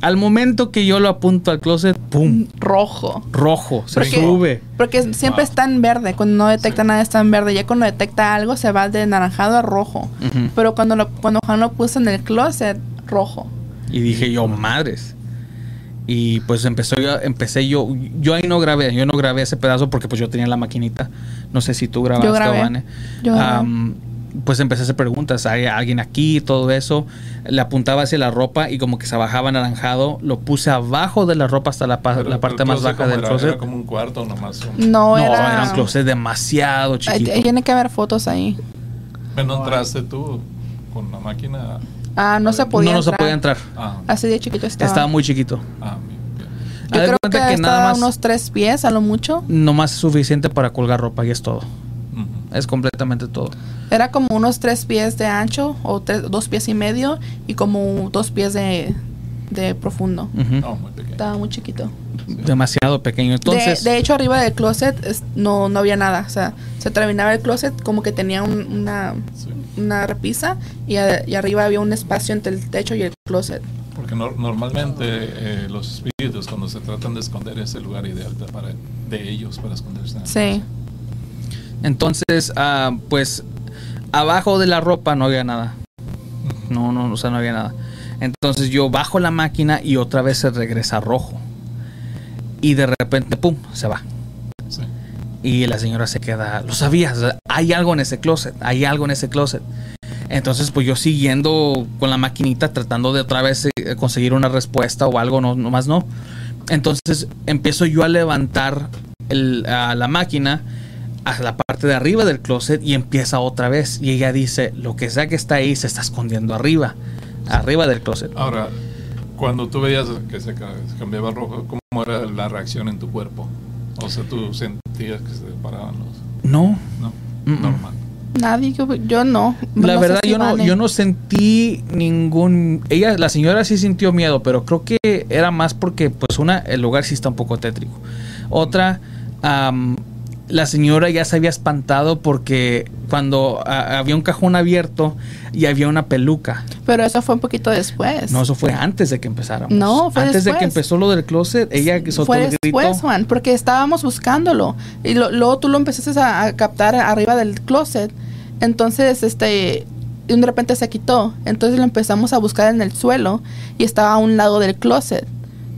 al momento que yo lo apunto al closet pum Rojo. rojo se Porque- sube Porque siempre Wow. está en verde. Cuando no detecta nada está en verde. Ya cuando detecta algo se va de naranjado a rojo. Pero cuando lo, cuando Juan lo puso en el closet, rojo. Y dije yo, madres. Y pues empezó yo, empecé yo, yo ahí no grabé, yo no grabé ese pedazo porque pues yo tenía la maquinita. No sé si tú grabaste, Yo grabé. Vane. Yo grabé. Am, pues empecé a hacer preguntas, ¿hay alguien aquí? Todo eso. Le apuntaba hacia la ropa y como que se bajaba anaranjado. Lo puse abajo de la ropa hasta la, pa- Pero la parte más baja ¿cómo del era? closet. Era como un cuarto nomás. un- No, No, era. era un closet demasiado chiquito. Tiene que haber fotos ahí. ¿No entraste tú con la máquina? Ah, no se podía no, no se entrar. podía entrar. Ah, Así de chiquito estaba. Estaba muy chiquito. ah. Yo creo cuenta que, que nada estaba más- unos tres pies a lo mucho. Nomás es suficiente para colgar ropa y es todo. Es completamente todo. Era como unos tres pies de ancho o tres- dos pies y medio y como dos pies de, de profundo. Oh, muy pequeño. Estaba muy chiquito. Demasiado pequeño. Entonces, de, de hecho, arriba del closet es- no, no había nada. O sea, se terminaba el closet como que tenía un- una, Sí. Una repisa y, a- y arriba había un espacio entre el techo y el closet. Porque nor- normalmente eh, los espíritus cuando se tratan de esconder es el lugar ideal de, para, de ellos para esconderse. Sí. entonces ah, pues abajo de la ropa no había nada. No, no, o sea, no había nada. Entonces yo bajo la máquina y otra vez se regresa rojo. Y de repente, pum, se va. Sí. Y la señora se queda, lo sabías, hay algo en ese closet, hay algo en ese closet. Entonces, pues yo siguiendo con la maquinita, tratando de otra vez eh, conseguir una respuesta o algo, no, nomás no. Entonces empiezo yo a levantar el- a la máquina a la parte de arriba del closet y empieza otra vez. Y ella dice, lo que sea que está ahí se está escondiendo arriba, arriba del closet. Ahora, cuando tú veías que se ca- cambiaba rojo, ¿cómo era la reacción en tu cuerpo? O sea, tú sentías que se paraban los... No, No, normal. Nadie, yo, yo no. La No verdad, si yo no, yo no sentí ningún. Ella, la señora sí sintió miedo, pero creo que era más porque, pues, una, el lugar sí está un poco tétrico. Otra, am, la señora ya se había espantado porque cuando había un cajón abierto y había una peluca. Pero eso fue un poquito después. No, eso fue antes de que empezáramos. No, fue antes de que empezó lo del closet. Ella soltó Fue el grito. después, Juan, porque estábamos buscándolo. Y lo- luego tú lo empezaste a, a captar arriba del closet. Entonces, este, y de repente se quitó. Entonces lo empezamos a buscar en el suelo y estaba a un lado del closet.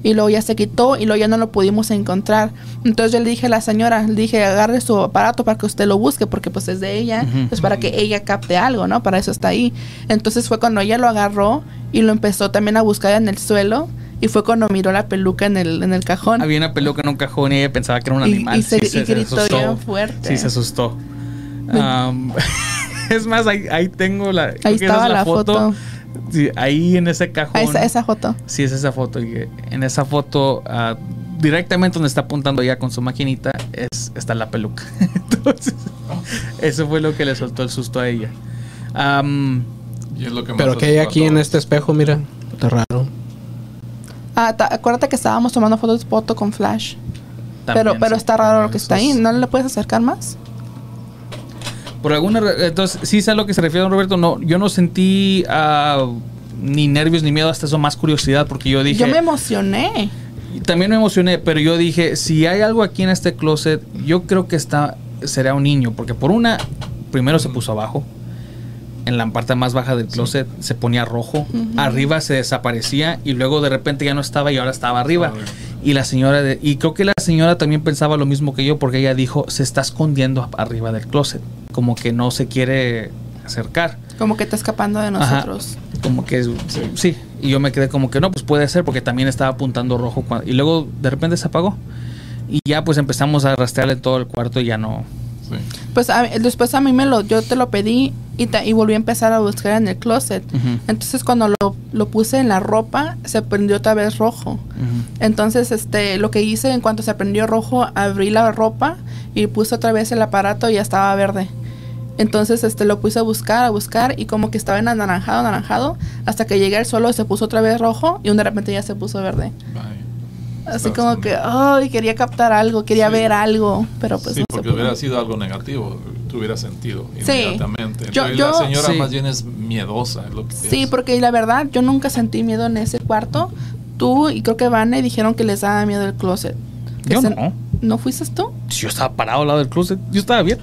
Y luego ya se quitó y luego ya no lo pudimos encontrar. Entonces yo le dije a la señora, le dije, agarre su aparato para que usted lo busque, porque pues es de ella, pues para que ella capte algo, ¿no? Para eso está ahí. Entonces fue cuando ella lo agarró y lo empezó también a buscar en el suelo. Y fue cuando miró la peluca en el, en el cajón. Había una peluca en un cajón y ella pensaba que era un animal. y se- Sí, y gritó asustó. bien fuerte. Sí, se asustó. Es más, ahí, ahí tengo la. Ahí estaba es la foto. Sí, ahí en ese cajón. Esa, esa foto. Sí, es esa foto. Y en esa foto, ah, directamente donde está apuntando ella con su maquinita, es, está la peluca. Entonces, eso fue lo que le soltó el susto a ella. Am, Y es lo que más Pero que hay aquí en este espejo, mira. Está raro. Ah, acuérdate que estábamos tomando fotos foto con flash. pero también, pero está raro lo que está ahí. ¿No le puedes acercar más? Por alguna entonces sí sé a lo que se refiere don Roberto. No, yo no sentí ah, ni nervios ni miedo, hasta eso más curiosidad porque yo dije. Yo me emocioné. También me emocioné, pero yo dije, si hay algo aquí en este closet, yo creo que está será un niño, porque por una primero se puso abajo, en la parte más baja del closet se ponía rojo, arriba se desaparecía y luego de repente ya no estaba y ahora estaba arriba. Arriba. Y la señora de- y creo que la señora también pensaba lo mismo que yo porque ella dijo, se está escondiendo arriba del closet, como que no se quiere acercar. Como que está escapando de Ajá. nosotros. Como que sí. Y yo me quedé como que no, pues puede ser porque también estaba apuntando rojo. y luego de repente se apagó. Y ya pues empezamos a rastrearle todo el cuarto y ya no. Sí. Pues a- después a mí me lo, yo te lo pedí y, ta- y volví a empezar a buscar en el closet. Entonces cuando lo, lo puse en la ropa, se prendió otra vez rojo. Entonces, este, lo que hice en cuanto se prendió rojo, abrí la ropa y puse otra vez el aparato y ya estaba verde. Entonces, este, lo puse a buscar, a buscar y como que estaba en anaranjado, anaranjado, hasta que llegué al suelo y se puso otra vez rojo y de repente ya se puso verde. Así Está como que, ay, quería captar algo, quería Sí. ver algo, pero pues sí, no se porque pudo. hubiera sido algo negativo, tú hubieras sentido Sí. inmediatamente. Yo- Entonces, yo- la señora Sí. más bien es miedosa, es lo que Sí, pienso. porque la verdad, yo nunca sentí miedo en ese cuarto. Tú y creo que Vane dijeron que les daba miedo el closet. Que Yo se- no. ¿No fuiste tú? Yo estaba parado al lado del closet. Yo estaba bien.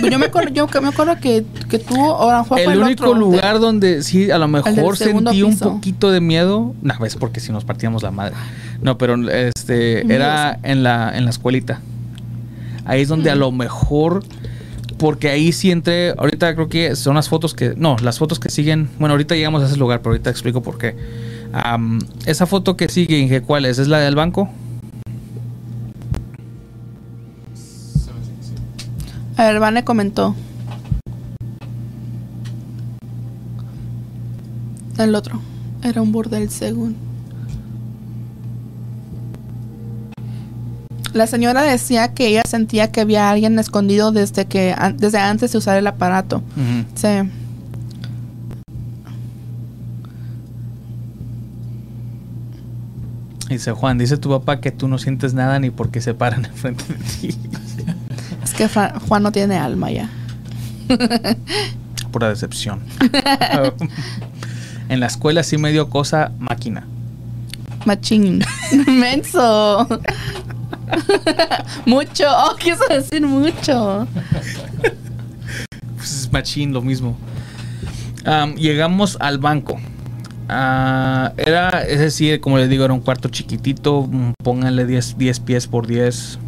Pues yo me acuerdo, yo que me acuerdo que, que tú, o fue el único otro, lugar de- donde sí a lo mejor sentí un poquito de miedo. No, es porque si nos partíamos la madre. No, pero este era en la, en la escuelita. Ahí es donde a lo mejor. Porque ahí sí entré. Ahorita creo que son las fotos que. No, las fotos que siguen. Bueno, ahorita llegamos a ese lugar, pero ahorita explico por qué. Am, esa foto que sigue, Inge, ¿cuál es? ¿Es la del banco? A ver, Vane comentó. El otro. Era un burdel según. La señora decía que ella sentía que había alguien escondido desde que an- desde antes de usar el aparato. Sí. Dice Juan, dice tu papá que tú no sientes nada ni porque se paran enfrente de ti. Que Fra- Juan no tiene alma ya. Pura decepción. en la escuela sí me dio cosa máquina. Machín. Menso. mucho. Oh, quiso decir mucho. Pues es machín, lo mismo. Am, llegamos al banco. Ah, era, es decir, como les digo, era un cuarto chiquitito. Pónganle 10, 10 pies por 10.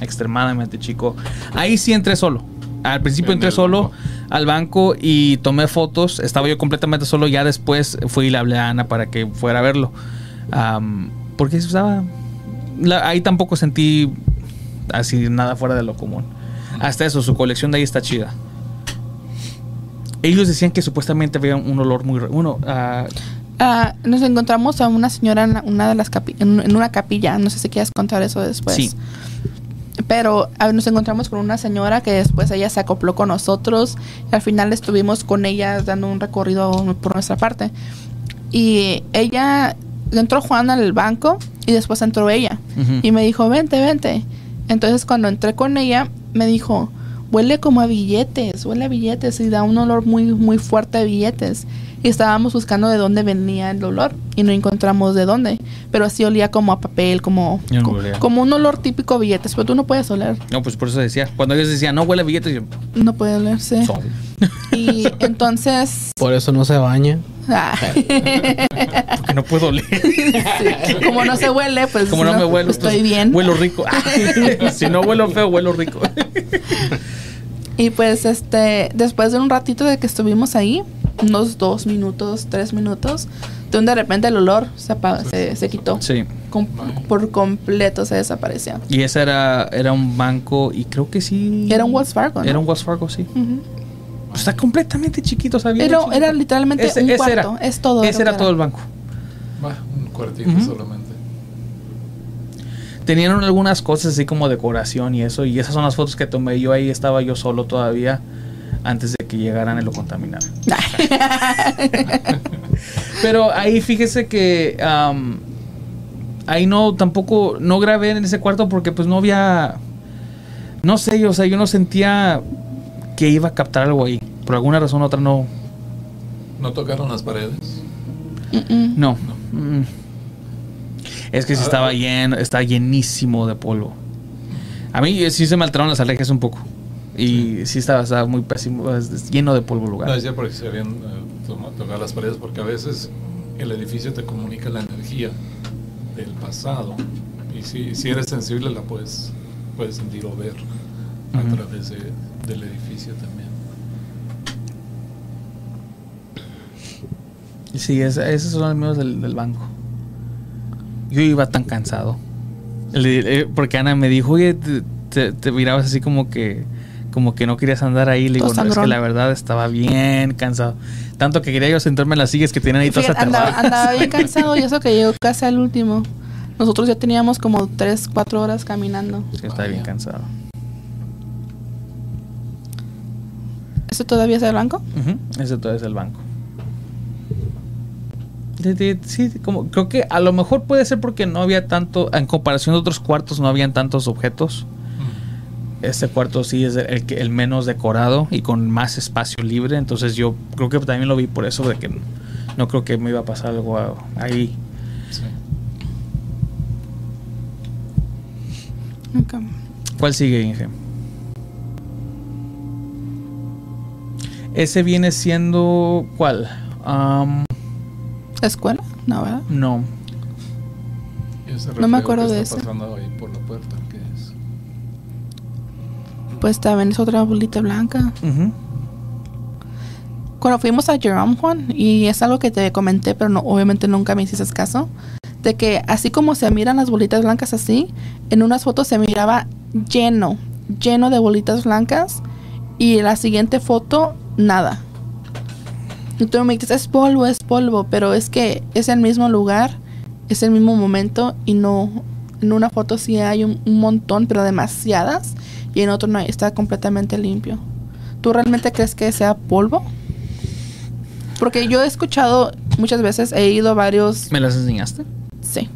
Extremadamente chico. Ahí sí entré solo. Al principio En entré solo banco. al banco y tomé fotos. Estaba yo completamente solo. Ya después fui y le hablé a Ana para que fuera a verlo. Am, porque estaba. la- ahí tampoco sentí así nada fuera de lo común. Hasta eso, su colección de ahí está chida. Ellos decían que supuestamente había un olor muy... Uno, ah, Ah, nos encontramos a una señora en una de las capi- en, en una capilla. No sé si quieres contar eso después. Sí. Pero nos encontramos con una señora que después ella se acopló con nosotros. Y al final estuvimos con ella dando un recorrido por nuestra parte. Y ella entró Juan al banco y después entró ella. Y me dijo, vente, vente. Entonces cuando entré con ella, me dijo, huele como a billetes, huele a billetes y da un olor muy, muy fuerte a billetes. Y estábamos buscando de dónde venía el olor y no encontramos de dónde. Pero así olía como a papel, como, Yo no co- olía. como un olor típico a billetes. Pero tú no puedes oler, No, pues por eso decía. Cuando ellos decían, no huele a billetes, yo... no puedes oler, sí. "Son". Y entonces, Por eso no se baña. ah, Porque no puedo oler. como no se huele, pues Como no, me huelo, estoy pues, bien. Huelo rico. si no huelo feo, huelo rico. Y pues este, después de un ratito de que estuvimos ahí, unos dos minutos, tres minutos, de un de repente el olor se, se, se quitó. sí. Com- por completo se desapareció. Y ese era, era un banco y creo que sí... Era un Wells Fargo, ¿no? Era un Wells Fargo, sí. Ujú. Está completamente chiquito, ¿sabía? Era, Chiquito. era literalmente Ese- un ese cuarto. era. es todo. Ese era todo el banco. Va, un cuartito solamente. Tenían algunas cosas así como decoración y eso. Y esas son las fotos que tomé yo ahí. Estaba yo solo todavía antes de que llegaran y lo contaminaran. Pero ahí fíjese que ahí no tampoco no grabé en ese cuarto porque pues no había no sé, o sea, yo no sentía que iba a captar algo ahí. Por alguna razón u otra no ¿No tocaron las paredes? Mm-mm. no. Mm. Es que sí estaba lleno, está llenísimo de polvo. A mí eh, sí se me alteraron las alergias un poco. Y sí estaba, estaba muy pésimo, lleno de polvo el No, lugar. decía porque se habían eh, tocado las paredes porque a veces el edificio te comunica la energía del pasado. Y si, si eres sensible la puedes, puedes sentir o ver a través de- del edificio también. Sí, es- esos son los míos del, del banco. Yo iba tan cansado. Porque Ana me dijo, oye, te, te- te mirabas así como que como que no querías andar ahí. Le digo, no, es que la verdad estaba bien cansado. Tanto que quería yo sentarme en las sillas que tenían ahí todas andaba, andaba bien cansado y eso que llegó casi al último. Nosotros ya teníamos como 3, 4 horas caminando. Sí, estaba bien cansado. ¿Eso todavía es el banco? Ujú, Ese todo es el banco. Sí, como, creo que a lo mejor puede ser porque no había tanto, en comparación de otros cuartos, no habían tantos objetos. Este cuarto sí es el, que- el menos decorado y con más espacio libre. Entonces yo creo que también lo vi por eso, de que no, no creo que me iba a pasar algo ahí. Sí. ¿Cuál sigue, Inge? Ese viene siendo. ¿Cuál? Am, ¿Escuela? No, ¿verdad? no. Ese No me acuerdo que de está ese. pasando ahí por la puerta. Pues también es otra bolita blanca. Cuando fuimos a Jerome Juan, y es algo que te comenté, pero no, obviamente nunca me hiciste caso, de que así como se miran las bolitas blancas así, en unas fotos se miraba lleno, lleno de bolitas blancas, y en la siguiente foto, nada. Y tú me dices, es polvo, es polvo, pero es que es el mismo lugar, es el mismo momento, y no, en una foto sí hay un, un montón, pero demasiadas, y en otro no, está completamente limpio. ¿Tú realmente crees que sea polvo? Porque yo he escuchado muchas veces, he ido a varios, ¿Me las enseñaste? sí,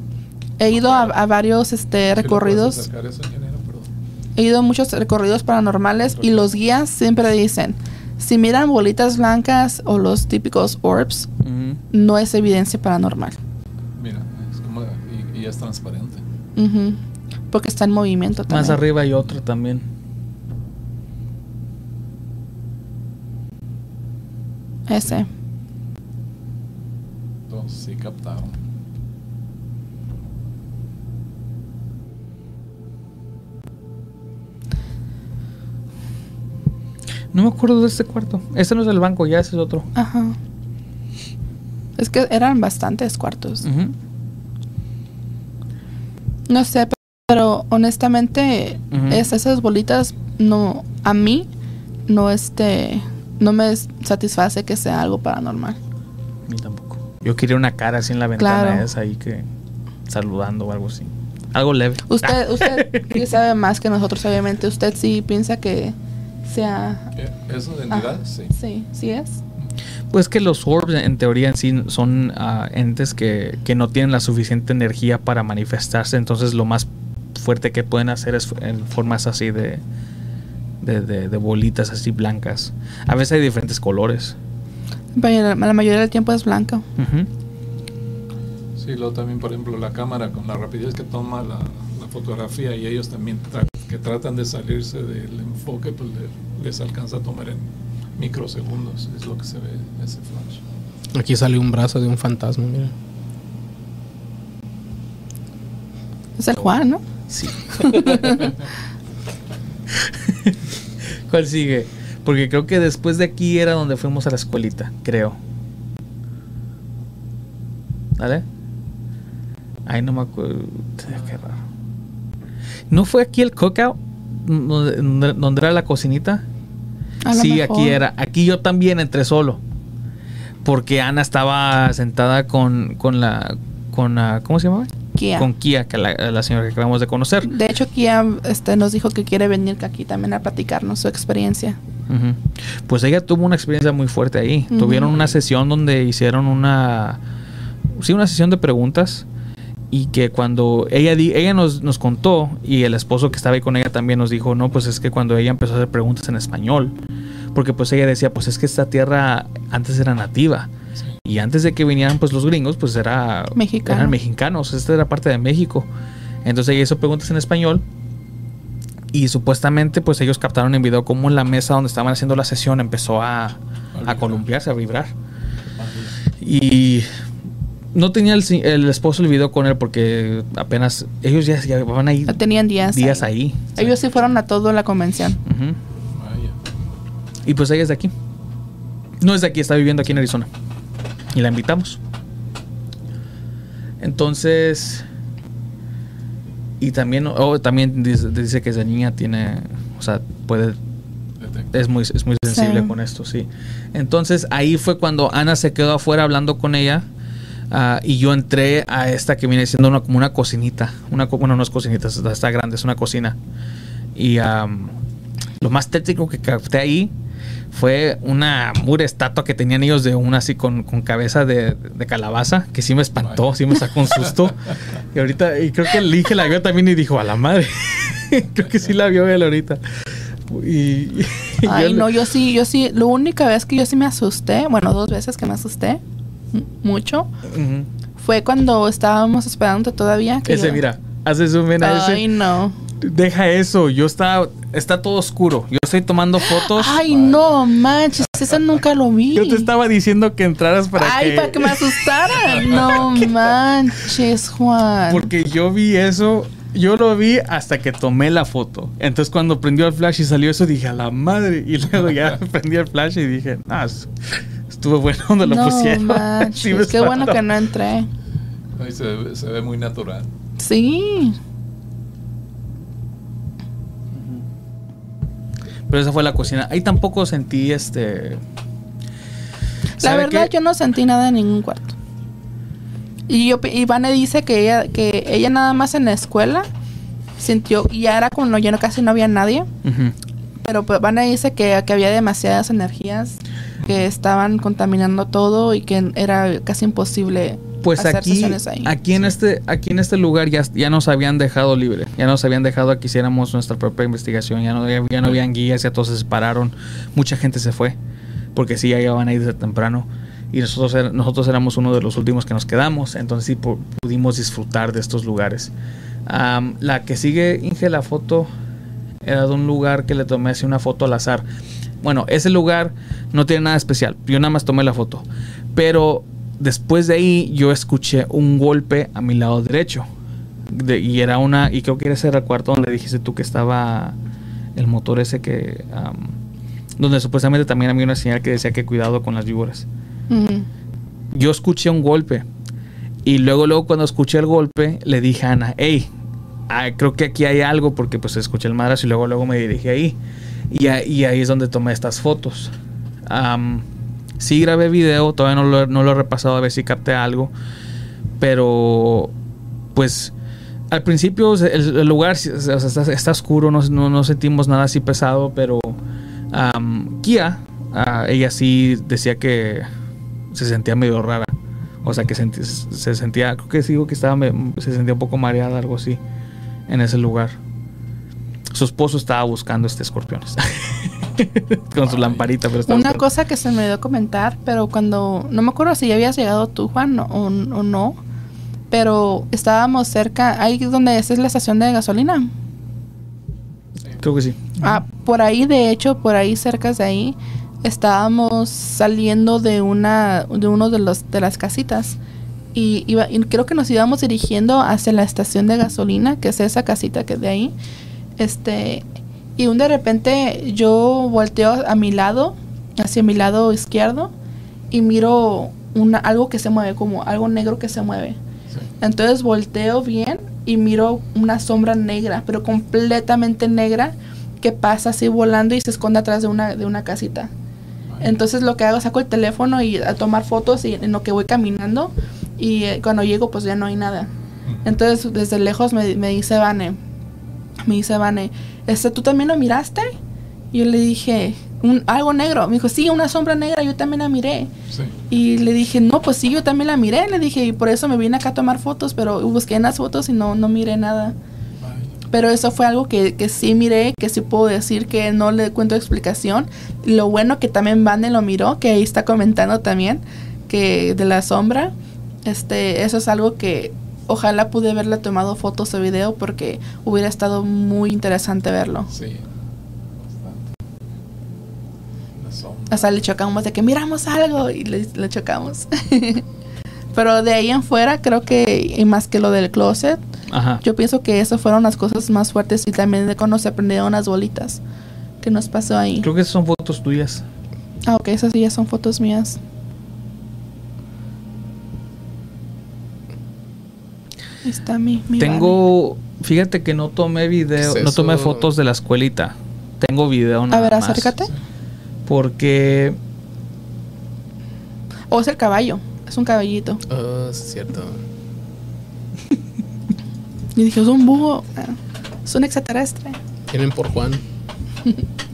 he ido a, a varios este, ¿Sí lo puedes recorridos, he ido a muchos recorridos paranormales y los guías siempre dicen, si miran bolitas blancas o los típicos orbs, no es evidencia paranormal. Mira, es como, y, y es transparente. Ujú. Porque está en movimiento también. Más arriba hay otro también. Ese. Entonces sí captaron. No me acuerdo de este cuarto. Este no es el banco, ya ese es otro. Ajá. Es que eran bastantes cuartos. No sé, pero honestamente es esas bolitas no a mí no este no me satisface que sea algo paranormal. A mí tampoco. Yo quería una cara así en la ventana Claro. esa ahí que saludando o algo así. Algo leve. Usted usted sí sabe más que nosotros obviamente. Usted sí piensa que sea. ¿Eso de entidad? Sí. Sí, sí es. Pues que los orbs en teoría en sí son ah, entes que, que no tienen la suficiente energía para manifestarse, entonces lo más fuerte que pueden hacer es en formas así de, de, de- de bolitas así blancas. A veces hay diferentes colores. La mayoría del tiempo es blanco. Ujú. Sí, luego también, por ejemplo, la cámara con la rapidez que toma la, la fotografía y ellos también tra- que tratan de salirse del enfoque, pues le- les alcanza a tomar en microsegundos, es lo que se ve ese flash. Aquí salió un brazo de un fantasma, mira. Es el Juan, ¿no? Sí. ¿Cuál sigue? Porque creo que después de aquí era donde fuimos a la escuelita, creo. ¿Vale? Ay, no me acuerdo. Qué raro. ¿No fue aquí el cookout? ¿Donde, era la cocinita? Sí, mejor. aquí era. Aquí yo también entré solo. Porque Ana estaba sentada con, con la. Con la ¿Cómo se llama? Kia. Con Kia, que la, la señora que acabamos de conocer. De hecho, Kia este, nos dijo que quiere venir aquí también a platicarnos su experiencia. Pues ella tuvo una experiencia muy fuerte ahí. Tuvieron una sesión donde hicieron una. Sí, una sesión de preguntas. Y que cuando ella, di- ella nos, nos contó, y el esposo que estaba ahí con ella también nos dijo: No, pues es que cuando ella empezó a hacer preguntas en español. Porque pues ella decía: Pues es que esta tierra antes era nativa. Y antes de que vinieran pues los gringos, pues era, Mexicano. eran mexicanos. Esta era parte de México. Entonces ella hizo preguntas en español. Y supuestamente pues ellos captaron en video cómo la mesa donde estaban haciendo la sesión empezó a, columpiarse, a vibrar. Y no tenía el, el esposo el video con él porque apenas ellos ya, ya llevaban ahí Ya tenían días. días ahí. ahí. Ellos sí fueron a toda la convención. Y pues ella es de aquí. No es de aquí, está viviendo aquí en Arizona. Y la invitamos. Entonces. Y también, oh, también dice, dice que esa niña tiene. O sea, puede. Es muy, es muy sensible Sí. con esto, sí. Entonces ahí fue cuando Ana se quedó afuera hablando con ella. ah, y yo entré a esta que viene siendo una, como una cocinita. Una, co- bueno, no es cocinita, está, grande, es una cocina. Y am, lo más tétrico que capté ahí fue una mura estatua que tenían ellos de una así con, con cabeza de, de calabaza, que sí me espantó, sí me sacó un susto. y ahorita, y creo que el Lige la vio también y dijo, a la madre. creo que sí la vio él ahorita. Y, y Ay, yo- no, yo sí, yo sí. La única vez que yo sí me asusté, bueno, dos veces que me asusté, mucho, fue cuando estábamos esperando todavía. Que Ese, yo- mira, hace zoom en a Ay, ese. no. Deja eso, yo estaba, está todo oscuro. Yo estoy tomando fotos. Ay, no manches, eso nunca lo vi. Yo te estaba diciendo que entraras para Ay, que... para que me asustaran. No manches, Juan. Porque yo vi eso, yo lo vi hasta que tomé la foto. Entonces cuando prendió el flash y salió eso, dije, a la madre. Y luego ya prendí el flash y dije, ah, es- estuvo bueno donde lo no pusieron. manches, Sí qué bueno que no entré. Se, ve- se ve muy natural. Sí. Pero esa fue la cocina. Ahí tampoco sentí este... La ¿sabe verdad, yo no sentí nada en ningún cuarto. Y yo, y Vane dice que ella, que ella nada más en la escuela sintió, y ya era cuando ya no, casi no había nadie, pero pues Vane dice que, que había demasiadas energías que estaban contaminando todo y que era casi imposible Pues hacer aquí, sesiones ahí. aquí en este, aquí en este lugar ya, ya nos habían dejado libre, ya nos habían dejado que hiciéramos nuestra propia investigación, ya no, ya, ya no habían guías, ya todos se separaron, mucha gente se fue, porque sí, ya iban a ir desde temprano, y nosotros, er- nosotros éramos uno de los últimos que nos quedamos, entonces sí pu- pudimos disfrutar de estos lugares. Am, la que sigue, Inge, la foto era de un lugar que le tomé así una foto al azar. Bueno, ese lugar no tiene nada especial. Yo nada más tomé la foto. Pero después de ahí yo escuché un golpe a mi lado derecho. De- y era una, y creo que ese era el cuarto donde dijiste tú que estaba el motor ese que... am, donde supuestamente también había una señal que decía que cuidado con las víboras. Yo escuché un golpe. Y luego, luego cuando escuché el golpe, le dije a Ana, hey, ah, creo que aquí hay algo porque pues escuché el madrazo y luego, luego me dirigí ahí. Y, a- y ahí es donde tomé estas fotos. Am, sí grabé video, todavía no lo, he repasado a ver si capté algo. Pero, pues, al principio el, lugar sí, está, oscuro, no, sentimos nada así pesado, pero Kia, ah, ella sí decía que se sentía medio rara. O sea, que se sentía, creo que digo que estaba, se sentía un poco mareada, algo así, en ese lugar. Su esposo estaba buscando este escorpiones. Con su lamparita, pero estaba Una buscando- cosa que se me dio a comentar, pero cuando, no me acuerdo si ya habías llegado tú, Juan, o, o no, pero estábamos cerca, ahí es donde esa es la estación de gasolina. Creo que sí. Ah, por ahí, de hecho, por ahí cerca de ahí, estábamos saliendo de una, de uno de los de las casitas. Y, iba- y creo que nos íbamos dirigiendo hacia la estación de gasolina, que es esa casita que de ahí. Este, y un de repente yo volteo a mi lado, hacia mi lado izquierdo, y miro una, algo que se mueve, como algo negro que se mueve. Entonces volteo bien y miro una sombra negra, pero completamente negra, que pasa así volando y se esconde atrás de una, de una casita. Entonces lo que hago, saco el teléfono y a tomar fotos y en lo que voy caminando y eh, cuando llego pues ya no hay nada. Entonces desde lejos me, me dice Vane, me dice Vane, este, ¿tú también lo miraste? Y yo le dije, "Un- algo negro. Me dijo, sí, una sombra negra, yo también la miré. Sí. Y le dije, no, pues sí, yo también la miré. Le dije, y por eso me vine acá a tomar fotos, pero busqué en las fotos y no, no miré nada. Pero eso fue algo que, que sí miré, que sí puedo decir que no le cuento explicación. Lo bueno que también Vane lo miró, que ahí está comentando también, que de la sombra, este, eso es algo que ojalá pude haberle tomado fotos o video porque hubiera estado muy interesante verlo. Sí. Hasta le chocamos de que miramos algo y le, le chocamos. Pero de ahí en fuera creo que, y más que lo del closet, Ajá. yo pienso que eso fueron las cosas más fuertes y también de cuando se prendieron las bolitas que nos pasó ahí. Creo que esas son fotos tuyas. Ah, ok, esas sí ya son fotos mías. Ahí está mi, mi Tengo, fíjate que no tomé video, ¿Qué es no tomé fotos de la escuelita. Tengo video nada A ver, más. acércate. Porque O es el caballo, es un caballito. Ah, sí, es cierto. Y dije, es un búho, ah, es un extraterrestre. Tienen por Juan.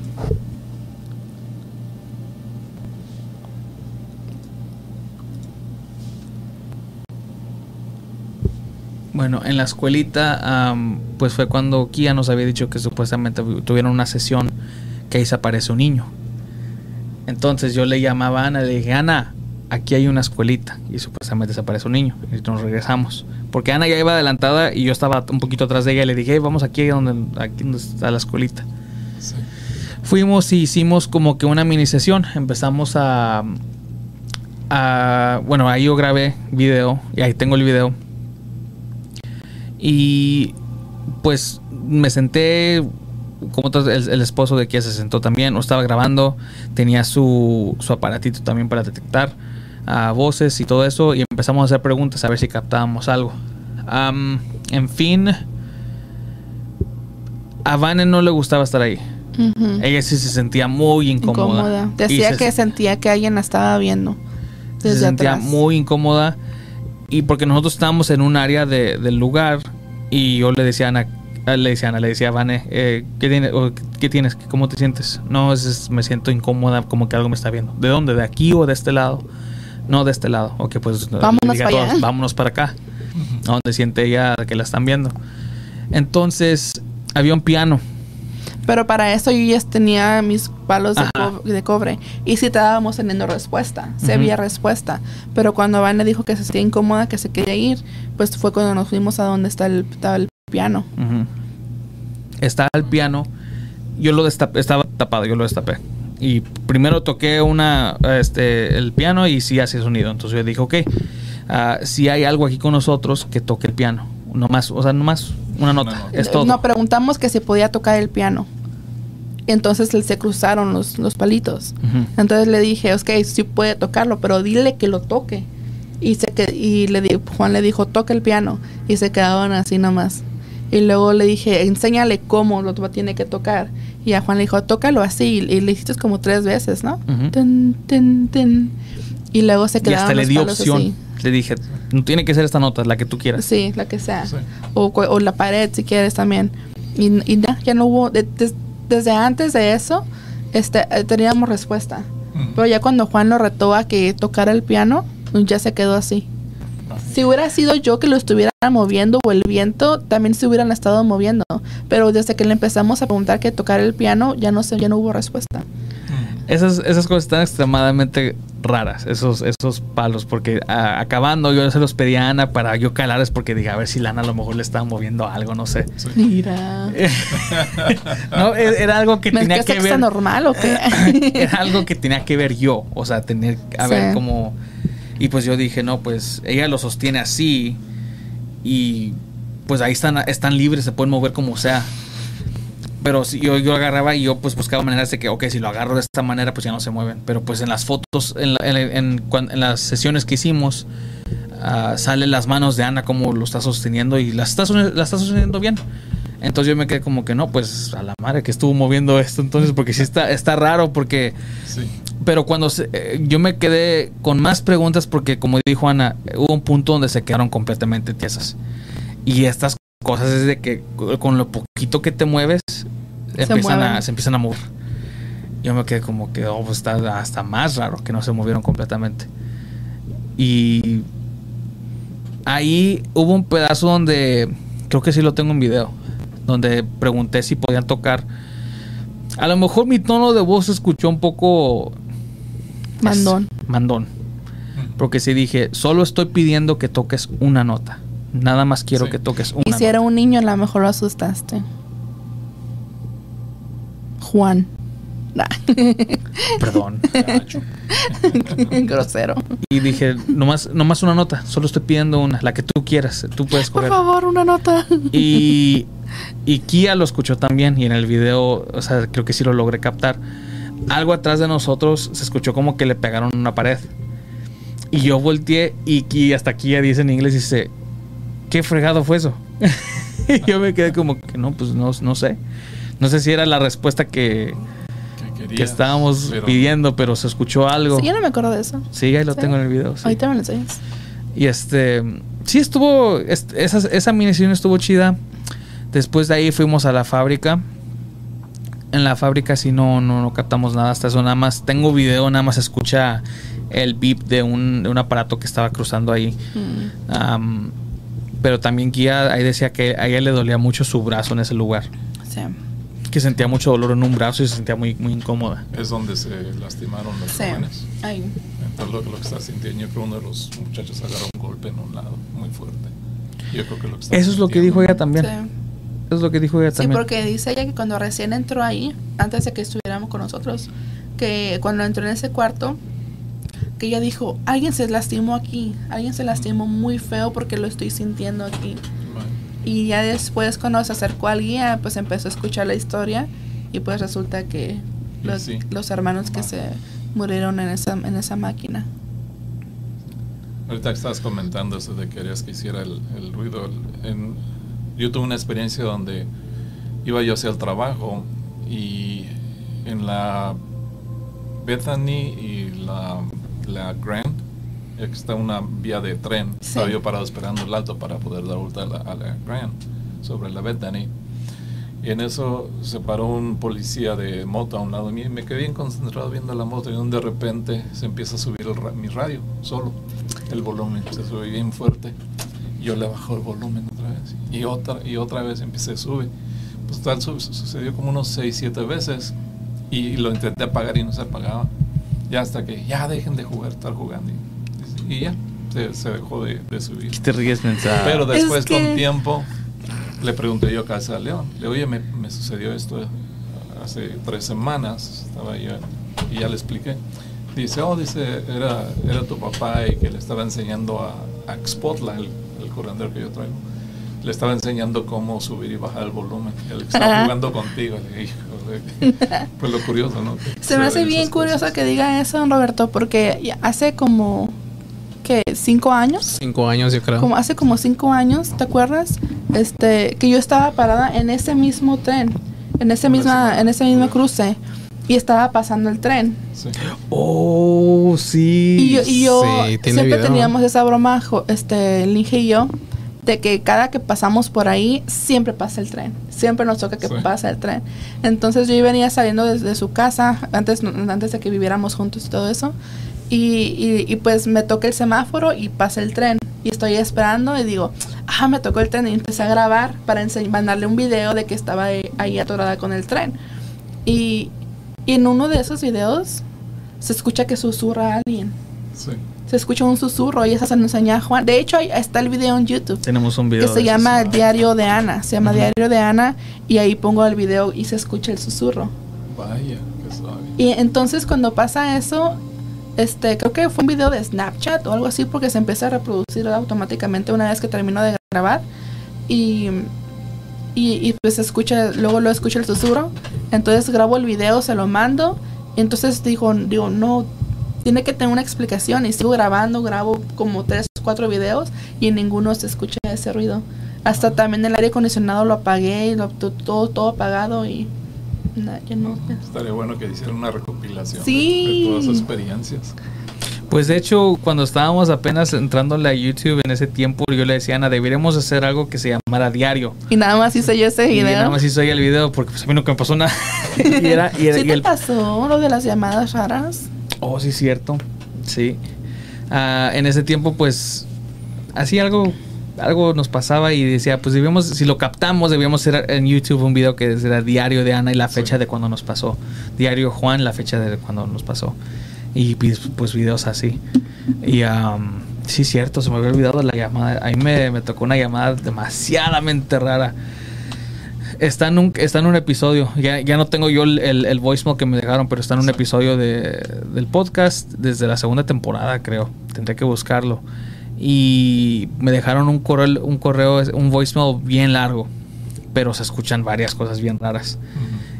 Bueno, en la escuelita, am, pues fue cuando Kia nos había dicho que supuestamente tuvieron una sesión que ahí se aparece un niño. Entonces yo le llamaba a Ana, le dije, Ana, aquí hay una escuelita. Y supuestamente se aparece un niño. Y nos regresamos. Porque Ana ya iba adelantada y yo estaba un poquito atrás de ella. Y le dije, "Hey, vamos aquí donde, aquí donde está la escuelita. Sí. Fuimos y hicimos como que una mini sesión. Empezamos a, a- Bueno, ahí yo grabé video. Y ahí tengo el video. Y pues me senté. Como el, el esposo de Kia se sentó también. O estaba grabando. Tenía su, su aparatito también para detectar ah, voces y todo eso. Y empezamos a hacer preguntas a ver si captábamos algo. En fin. A Vane no le gustaba estar ahí. Ella sí se sentía muy incómoda. Decía se- que sentía que alguien la estaba viendo se sentía atrás. muy incómoda. Y porque nosotros estábamos en un área de- del lugar y yo le decía a Ana, le decía a Ana, le decía a Vane, eh, ¿qué, tiene- o, ¿qué tienes? ¿Cómo te sientes? No, es- es- me siento incómoda, como que algo me está viendo. ¿De dónde? ¿De aquí o de este lado? No, de este lado. Ok, pues Vámonos para allá. todos, vámonos para acá. Donde siente ella que la están viendo. Entonces, había un piano. Pero para eso yo ya tenía mis palos de, Ajá. co- de cobre. Y sí estábamos teniendo respuesta. Se había respuesta. Pero cuando Van le dijo que se sentía incómoda, que se quería ir, pues fue cuando nos fuimos a donde está el, estaba el piano. Ujú. Estaba el piano. Yo lo destapé, estaba tapado, yo lo destapé. Y primero toqué una, este, el piano y sí hace sonido. Entonces yo dije, ok, ah, si hay algo aquí con nosotros, que toque el piano. No más, o sea, no más una nota. Es todo. Nos preguntamos que si podía tocar el piano. Entonces se cruzaron los, los palitos. Ujú. Entonces le dije, ok, sí puede tocarlo, pero dile que lo toque. Y, se que, y le di- Juan le dijo, toca el piano. Y se quedaban así nomás. Y luego le dije, enséñale cómo lo tiene que tocar. Y a Juan le dijo, tócalo así. Y le hiciste como tres veces, ¿no? Tin, tin. Y luego se Y quedaron hasta le di opción. así. Le dije, no tiene que ser esta nota, la que tú quieras. Sí, la que sea. Sí. O, o la pared si quieres también. Y, y ya, ya no hubo, de- des- desde antes de eso, este, eh, teníamos respuesta. Pero ya cuando Juan lo retó a que tocara el piano, ya se quedó así. Si hubiera sido yo que lo estuviera moviendo o el viento, también se hubieran estado moviendo. Pero desde que le empezamos a preguntar que tocara el piano, ya no se, ya no hubo respuesta. Esas, esas cosas están extremadamente raras, esos, esos palos, porque ah, acabando yo se los pedí a Ana para yo calarles porque dije, a ver si Lana a lo mejor le estaba moviendo algo, no sé. Sí. Mira. no, e- era algo que ¿Me tenía que que ver. está normal o qué? era algo que tenía que ver yo, o sea, tener a Sí. ver cómo y pues yo dije, no, pues ella lo sostiene así y pues ahí están están libres, se pueden mover como sea. Pero si yo, yo agarraba y yo pues buscaba maneras de que, ok, si lo agarro de esta manera, pues ya no se mueven. Pero pues en las fotos, en, la- en, en- en las sesiones que hicimos, ah, salen las manos de Ana como lo está sosteniendo y las está, las está sosteniendo bien. Entonces yo me quedé como que no, pues a la madre que estuvo moviendo esto entonces, porque sí está, está raro, porque Sí. pero cuando se- eh, yo me quedé con más preguntas porque como dijo Ana, hubo un punto donde se quedaron completamente tiesas. Y estas cosas es de que con lo poquito que te mueves, empiezan a, se empiezan a mover. Yo me quedé como que oh, pues está hasta más raro que no se movieron completamente. Y ahí hubo un pedazo donde creo que sí lo tengo en video, donde pregunté si podían tocar. A lo mejor mi tono de voz se escuchó un poco Mandón. mandón. Porque sí dije, solo estoy pidiendo que toques una nota. Nada más quiero Sí. que toques una Y si era un niño, a lo mejor lo asustaste. Juan. Nah. Perdón. Grosero. Y dije, nomás, nomás una nota. Solo estoy pidiendo una, la que tú quieras. Tú puedes Por coger. favor, una nota. Y, y Kia lo escuchó también. Y en el video, o sea, creo que sí lo logré captar. Algo atrás de nosotros se escuchó como que le pegaron una pared. Y yo volteé y, y hasta Kia dice en inglés, dice, ¿qué fregado fue eso? y yo me quedé como que no, pues no, no sé. No sé si era la respuesta que, Que, que querías, estábamos pero- pidiendo, pero se escuchó algo. Sí, yo no me acuerdo de eso. Sí, ahí lo Sí. tengo en el video. sí. Ahorita me lo enseñas. Y este, sí estuvo, est- esa, esa miniserie estuvo chida. Después de ahí fuimos a la fábrica. En la fábrica sí no, no, no captamos nada hasta eso. Nada más tengo video, nada más se escucha el beep de un, de un aparato que estaba cruzando ahí. Mm. Pero también Kia ahí decía que a ella le dolía mucho su brazo en ese lugar. Sí. Que sentía mucho dolor en un brazo y se sentía muy, muy incómoda. Es donde se lastimaron los Sí. jóvenes. Ay. Entonces lo, lo que está sintiendo, yo creo que uno de los muchachos agarró un golpe en un lado muy fuerte. Yo creo que lo que está Eso es lo que dijo ella también. Sí. Es lo que dijo ella Sí, también. porque dice ella que cuando recién entró ahí, antes de que estuviéramos con nosotros, que cuando entró en ese cuarto, que ella dijo, alguien se lastimó aquí, alguien se lastimó muy feo porque lo estoy sintiendo aquí. Y ya después cuando se acercó al guía, pues empezó a escuchar la historia y pues resulta que los, sí. los hermanos que se murieron en esa, en esa máquina. Ahorita que estabas comentando eso de que querías que hiciera el, el ruido. en- yo tuve una experiencia donde iba yo hacia el trabajo y en la Bethany y la, la Grand está una vía de tren. Sí. Estaba yo parado esperando el alto para poder dar vuelta a la, a la Grand sobre la Bethany. Y en eso se paró un policía de moto a un lado de mí y me quedé bien concentrado viendo la moto y de repente se empieza a subir el ra- mi radio solo. El volumen se sube bien fuerte. Yo le bajo el volumen otra vez y otra y otra vez empieza a subir. Pues tal su- sucedió como unos 6, 7 veces y lo intenté apagar y no se apagaba. Ya hasta que ya dejen de jugar, estar jugando. Y, y ya se, se dejó de, de subir. ¿Qué te ríes, mensaje? Pero Es después que- con tiempo le pregunté yo a Casa de León, le oye, me, me sucedió esto hace tres semanas, estaba yo y ya le expliqué. Dice, oh, dice, era, era tu papá y que le estaba enseñando a, a Xpotla, el, el curandero que yo traigo. Le estaba enseñando cómo subir y bajar el volumen. Él estaba jugando contigo. Le dije. pues lo curioso, ¿no? Que Se me hace bien curioso cosas. que diga eso, Roberto, porque ya hace como, ¿qué? ¿Cinco años? Cinco años, yo creo. como hace como cinco años, ¿te acuerdas? Este, que yo estaba parada en ese mismo tren, en ese misma, en ese mismo cruce, y estaba pasando el tren. Sí. Oh, sí. Y yo, y yo Sí, siempre video. teníamos esa broma, este, Linge y yo, de que cada que pasamos por ahí, siempre pasa el tren. Siempre nos toca que Sí. pasa el tren. Entonces yo venía saliendo desde su casa, antes, antes de que viviéramos juntos y todo eso. Y, y, y pues me toca el semáforo y pasa el tren. Y estoy esperando y digo, ah, me tocó el tren. Y empecé a grabar para mandarle un video de que estaba ahí, ahí atorada con el tren. Y, y en uno de esos videos se escucha que susurra a alguien. Sí. Se escucha un susurro y esa se nos enseña a Juan. De hecho, ahí está el video en YouTube. Tenemos un video. Que se llama eso. Diario de Ana. Se llama. Diario de Ana y ahí pongo el video y se escucha el susurro. Vaya, qué suave. Y entonces cuando pasa eso, este, creo que fue un video de Snapchat o algo así porque se empieza a reproducir automáticamente una vez que termino de grabar. Y, y, y, pues se escucha, luego lo escucha el susurro. Entonces grabo el video, se lo mando. Y entonces digo, digo, no, tiene que tener una explicación. Y sigo grabando, grabo como tres, cuatro videos y en ninguno se escucha ese ruido. Hasta también el aire acondicionado lo apagué, y lo, to- todo, todo apagado y na- ya no. ya. Estaría bueno que hicieran una recopilación de- Sí. de todas sus experiencias. Pues de hecho, cuando estábamos apenas entrándole a YouTube en ese tiempo, yo le decía Ana, deberíamos hacer algo que se llamara diario. Y nada más hice yo ese Y video. nada más hizo ahí el video porque pues, a mí nunca me pasó nada. y era, y era- ¿Sí y te el- pasó lo de las llamadas raras? Oh, sí, cierto. Sí. Ah, en ese tiempo, pues, así algo, algo nos pasaba y decía, pues debíamos, si lo captamos, debíamos hacer en YouTube un video que era diario de Ana y la fecha Sí. de cuando nos pasó. Diario Juan, la fecha de cuando nos pasó. Y pues, pues videos así. Y am, sí, cierto, se me había olvidado la llamada. A mí me, me tocó una llamada demasiadamente rara. Está en un, está en un episodio. Ya, ya no tengo yo el, el, voicemail que me dejaron, pero está en un episodio de, del podcast desde la segunda temporada, creo. Tendré que buscarlo. Y me dejaron un correo, un correo, un voicemail bien largo. Pero se escuchan varias cosas bien raras.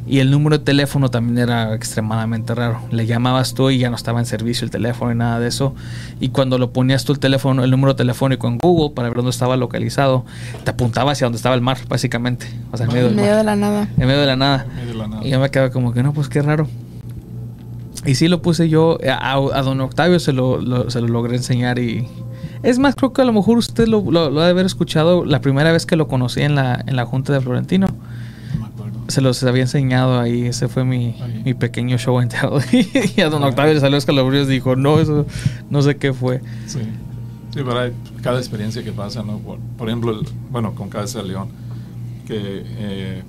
Y el número de teléfono también era extremadamente raro. Le llamabas tú y ya no estaba en servicio el teléfono y nada de eso. Y cuando lo ponías tú el teléfono, el número telefónico en Google para ver dónde estaba localizado, te apuntaba hacia donde estaba el mar, básicamente. O sea, en medio En del medio mar. de la nada. En medio de la nada. En medio de la nada. Y yo me quedaba como que no, pues qué raro. Y sí lo puse yo, a, a don Octavio se lo, lo- se lo logré enseñar y... Es más, creo que a lo mejor usted lo, lo, lo ha de haber escuchado la primera vez que lo conocí en la, en la Junta de Florentino. Se los había enseñado ahí, ese fue mi, mi pequeño show tell. y a don Octavio le salió escalofríos y dijo, no, eso no sé qué fue. Sí, sí, pero hay cada experiencia que pasa, ¿no? Por, por ejemplo, el- bueno, con Cabeza de León, que eh,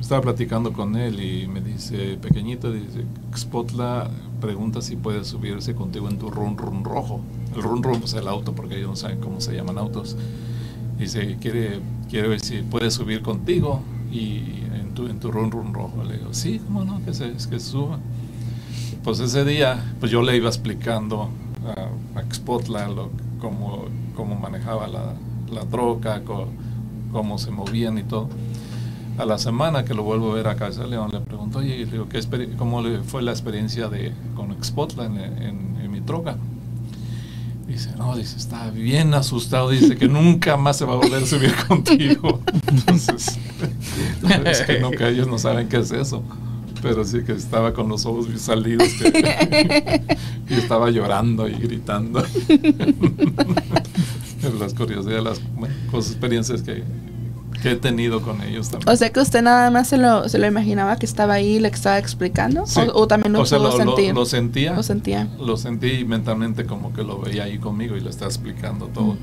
estaba platicando con él y me dice, pequeñito, dice, Spotla pregunta si puede subirse contigo en tu run run rojo. El run run, pues el auto, porque ellos no saben cómo se llaman autos. Dice, quiere, quiere ver si puede subir contigo y en tu, en tu run run rojo. Le digo, sí, cómo no, que se, que suba. Pues ese día, pues yo le iba explicando a, a Xpotla lo, cómo, cómo manejaba la, la troca, cómo se movían y todo. A la semana que lo vuelvo a ver a Casa León, le pregunto, oye, le digo, ¿qué ¿cómo fue la experiencia de, con Xpotla en- en mi troca? Dice, no, dice, está bien asustado, dice que nunca más se va a volver a subir contigo. Entonces, es que nunca ellos no saben qué es eso. Pero sí que estaba con los ojos salidos que- y estaba llorando y gritando. Las curiosidades, las experiencias que, que he tenido con ellos también. O sea que usted nada más se lo, se lo imaginaba que estaba ahí y le estaba explicando. Sí. O, o también lo O sea, lo, lo- sentir. lo sentía. Lo sentía. Lo sentí y mentalmente como que lo veía ahí conmigo y le estaba explicando todo.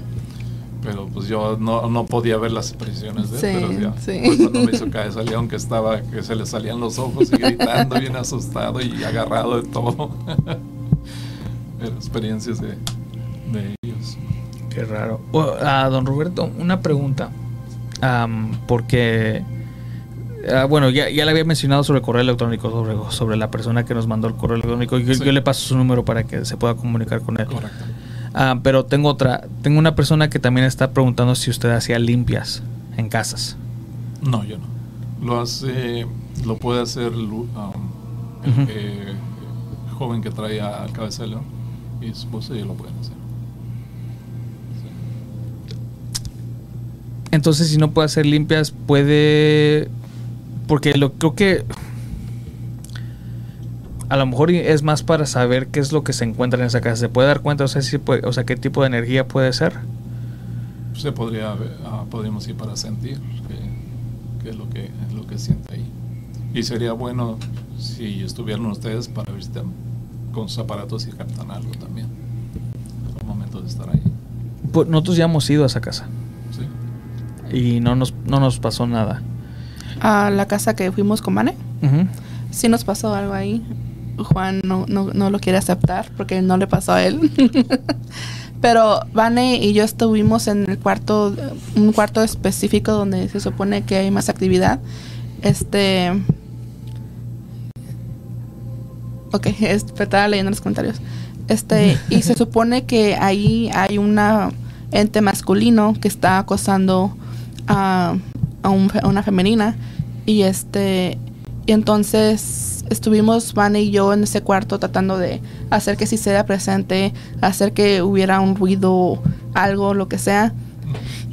Pero pues yo no, no podía ver las expresiones de él, Sí, pero ya. sí. pues, cuando me hizo caer ese león que estaba, que se le salían los ojos y gritando, bien asustado y agarrado de todo. Pero experiencias de, de ellos. Qué raro. A don Roberto, una pregunta. Am, porque, ah, bueno, ya, ya le había mencionado sobre el correo electrónico, sobre, sobre la persona que nos mandó el correo electrónico. Yo, Sí. yo le paso su número para que se pueda comunicar con él. Correcto. Ah, pero tengo otra. Tengo una persona que también está preguntando si usted hacía limpias en casas. No, yo no. Lo hace, lo puede hacer um, el que- joven que trae al león y su esposa y lo pueden hacer. Entonces, si no puede hacer limpias, puede. Porque lo creo que. A lo mejor es más para saber qué es lo que se encuentra en esa casa. ¿Se puede dar cuenta? O sea, si puede- o sea qué tipo de energía puede ser. Se podría, ah, podríamos ir para sentir qué, qué es lo que es lo que siente ahí. Y sería bueno si estuvieran ustedes para ver si tam- con sus aparatos y captan algo también. Al momento de estar ahí. Pues nosotros ya hemos ido a esa casa ¿sí? Y no nos, no nos pasó nada. A la casa que fuimos con Mane. Ujú. Sí nos pasó algo ahí. Juan no, no, no lo quiere aceptar porque no le pasó a él. Pero Vane y yo estuvimos en el cuarto, un cuarto específico donde se supone que hay más actividad. Este. Ok, es- estaba leyendo los comentarios. Este, y se supone que ahí hay una ente masculino que está acosando a, a, un una femenina. Y este, y entonces estuvimos Vane y yo en ese cuarto tratando de hacer que sí sea presente, hacer que hubiera un ruido, algo, lo que sea.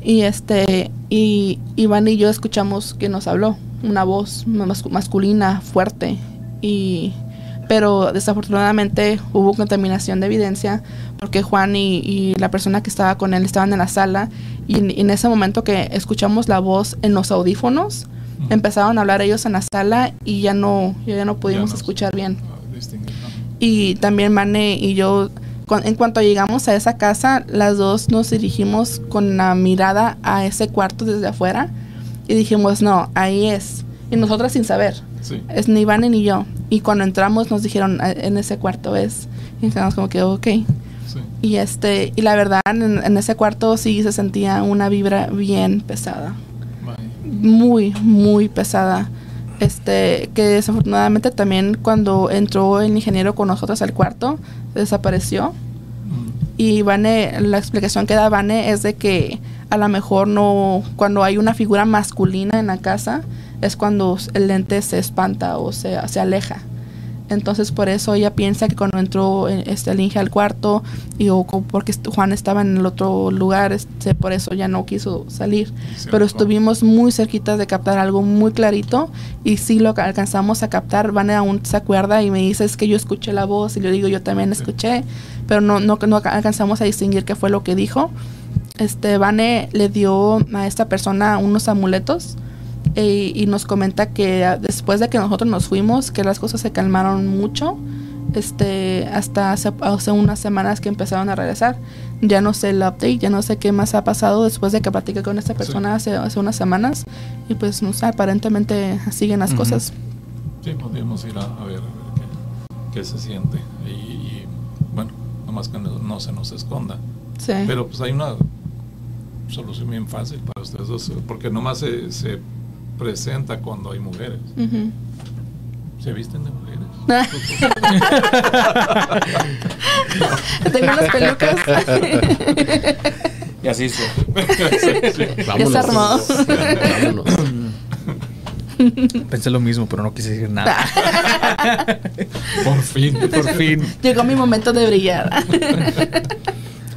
Y este, y Iván y yo escuchamos que nos habló, una voz mas- masculina, fuerte. Y pero desafortunadamente hubo contaminación de evidencia porque Juan y, y la persona que estaba con él estaban en la sala y en, en ese momento que escuchamos la voz en los audífonos Ujú. empezaron a hablar ellos en la sala y ya no ya no pudimos no. escuchar bien ¿no? y también Mane y yo cu- en cuanto llegamos a esa casa las dos nos dirigimos con la mirada a ese cuarto desde afuera y dijimos no ahí es y nosotras sin saber Sí. es ni Vane ni yo y cuando entramos nos dijeron "Ah, en ese cuarto es y estábamos como que ok Sí. y este y la verdad en, en ese cuarto sí se sentía una vibra bien pesada. Muy muy pesada. Este que desafortunadamente también cuando entró el ingeniero con nosotros al cuarto desapareció. Mm. y Vane la explicación que da Vane es de que a lo mejor no cuando hay una figura masculina en la casa es cuando el ente se espanta o se, se aleja entonces por eso ella piensa que cuando entró eh, este el Inge al cuarto y o porque Juan estaba en el otro lugar este, por eso ya no quiso salir pero estuvimos muy cerquitas de captar algo muy clarito y sí lo alcanzamos a captar. Vane aún se acuerda y me dice es que yo escuché la voz y le digo yo también escuché, pero no, no, no alcanzamos a distinguir qué fue lo que dijo. Este, Vane le dio a esta persona unos amuletos e- y nos comenta que después de que nosotros nos fuimos, que las cosas se calmaron mucho, este, hasta hace, hace unas semanas que empezaron a regresar. Ya no sé el update, ya no sé qué más ha pasado después de que platiqué con esta persona hace, hace unas semanas y pues no sé, aparentemente siguen las cosas. Sí, podríamos ir a, a ver, a ver qué, qué se siente. Y, y, bueno, nomás que no, no se nos esconda. Sí. Pero pues hay una solución bien fácil para ustedes dos, porque nomás se, se presenta cuando hay mujeres. ¿Se visten de mujeres? Tengo unas pelucas. Y así se. Vámonos. armó. Vámonos. Pensé lo mismo, pero no quise decir nada. Por fin. Por fin. Llegó mi momento de brillar.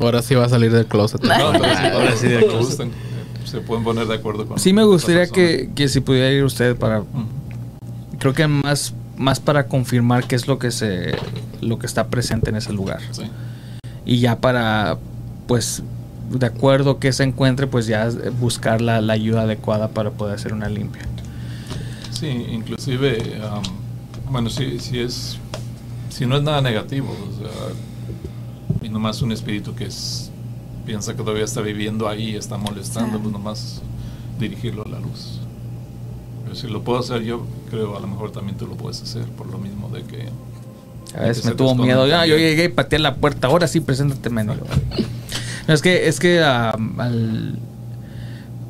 Ahora sí va a salir del closet. No, Ahora sí, de gustan. Se pueden poner de acuerdo con Sí me gustaría que, que si pudiera ir usted para... Creo que más, más para confirmar qué es lo que se... Lo que está presente en ese lugar. Sí. Y ya para... Pues... De acuerdo que se encuentre, pues ya buscar la, la ayuda adecuada para poder hacer una limpia. Sí, inclusive, am, bueno, si, si es, si no es nada negativo, o sea, y nomás un espíritu que es, piensa que todavía está viviendo ahí y está molestando, pues nomás dirigirlo a la luz. Pero si lo puedo hacer yo, creo a lo mejor también tú lo puedes hacer, por lo mismo de que... A veces que me se tuvo miedo. Ah, yo llegué y pateé la puerta. Ahora sí, preséntate, mendigo. No, es que, es que ah, al-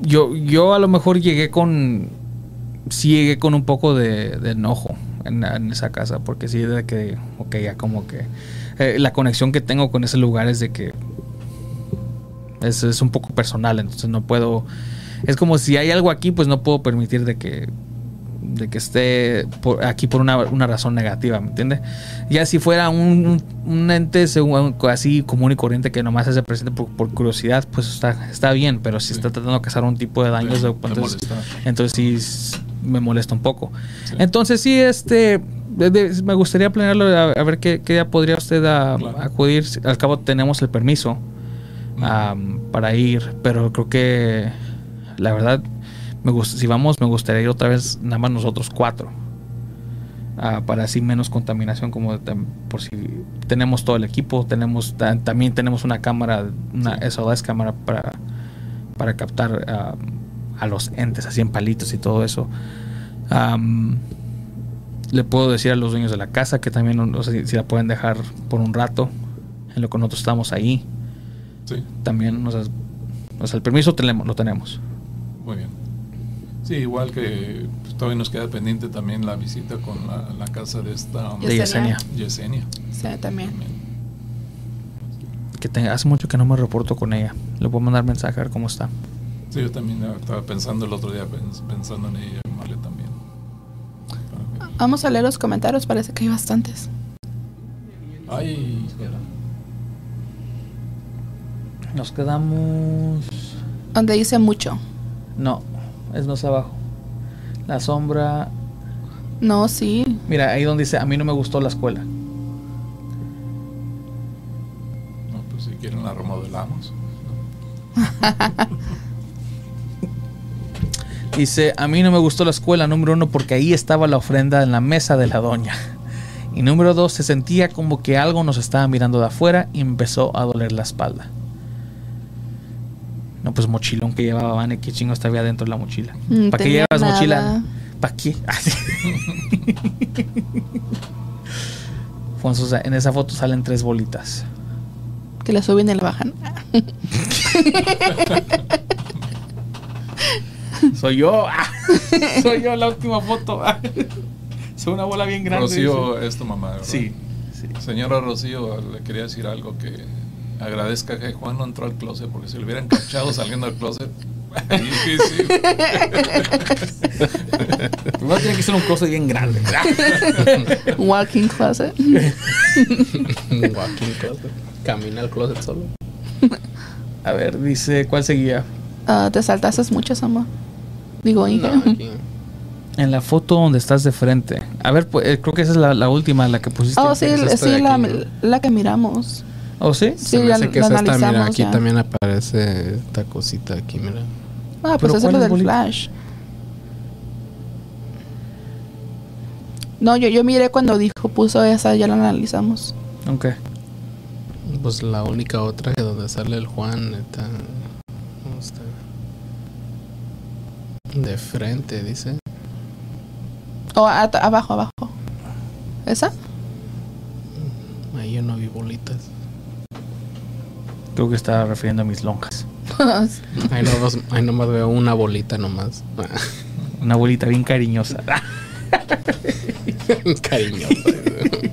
yo, yo a lo mejor llegué con. Sí llegué con un poco de, de enojo en, en esa casa. Porque sí, de que. Ok, ya como que. Eh, la conexión que tengo con ese lugar es de que. Es, es un poco personal. Entonces no puedo. Es como si hay algo aquí, pues no puedo permitir de que de que esté por- aquí por una, una razón negativa, ¿me entiendes? Ya si fuera un, un ente según- así común y corriente que nomás se presente por, por curiosidad, pues está, está bien, pero si Sí. está tratando de causar un tipo de daños, de- te entonces, entonces sí me molesta un poco. Sí. Entonces sí, este, de- de- me gustaría planearlo, a, a ver qué, qué día podría usted a- Claro. acudir. Al cabo tenemos el permiso para ir, pero creo que la verdad, me gust- si vamos, me gustaría ir otra vez nada más nosotros cuatro. Ah, para así menos contaminación como por si tenemos todo el equipo tenemos ta- también tenemos una cámara una Sí. SOS cámara para para captar a los entes así en palitos y todo eso Am, le puedo decir a los dueños de la casa que también no sé si, la pueden dejar por un rato en lo que nosotros estamos ahí Sí, también o sea, o sea, el permiso tenemos, lo tenemos muy bien. Sí, igual que pues, todavía nos queda pendiente también la visita con la, la casa de esta de Yesenia. Yesenia. Sí, también. también. que te- hace mucho que no me reporto con ella le puedo mandar mensaje a ver cómo está Sí, yo también estaba pensando el otro día, pens- pensando en ella, Male también. Vamos a leer los comentarios, parece que hay bastantes. Ay, nos quedamos Donde dice mucho. no es más abajo la sombra No, sí. mira ahí donde dice a mí no me gustó la escuela No, pues si quieren la remodelamos. Dice, a mí no me gustó la escuela número uno porque ahí estaba la ofrenda en la mesa de la doña. Y número dos, se sentía como que algo nos estaba mirando de afuera y empezó a doler la espalda. No, pues mochilón que llevaba Vane, qué chingo estaba dentro de la mochila. Mm, ¿Para qué llevas nada. mochila? ¿Para qué? Fonso, o sea, en esa foto salen tres bolitas. Que la suben y la bajan. Soy yo. Ah, Soy yo la última foto. Soy una bola bien grande. Rocío es tu mamá, ¿verdad? Sí, sí. Señora Rocío, le quería decir algo que agradezca que Juan no entró al closet porque si lo hubieran cachado saliendo del closet, difícil. Primero tiene que ser un closet bien grande. Walking closet. Walking closet. Camina al closet solo. A ver, dice, ¿cuál seguía? Ah, te saltaste mucho, Sama. Digo, Inge. No, aquí. En la foto donde estás de frente. A ver, pues, eh, creo que esa es la, la última, la que pusiste. Oh, sí, es la, la que miramos. ¿Oh, sí? Se Sí, hace que mira, analizamos aquí ya. también aparece esta cosita aquí, mira. Ah, ¿Pero pues eso es lo del flash. No, yo, yo miré cuando dijo, puso esa, ya la analizamos. Ok. Pues la única otra que donde sale el Juan está, ¿cómo está? De frente, dice. Oh, at- abajo, abajo. ¿Esa? Ahí yo no vi bolitas. Creo que estaba refiriendo a mis lonjas. Ahí nomás, ahí nomás veo una bolita nomás. Una abuelita bien cariñosa. Cariñoso.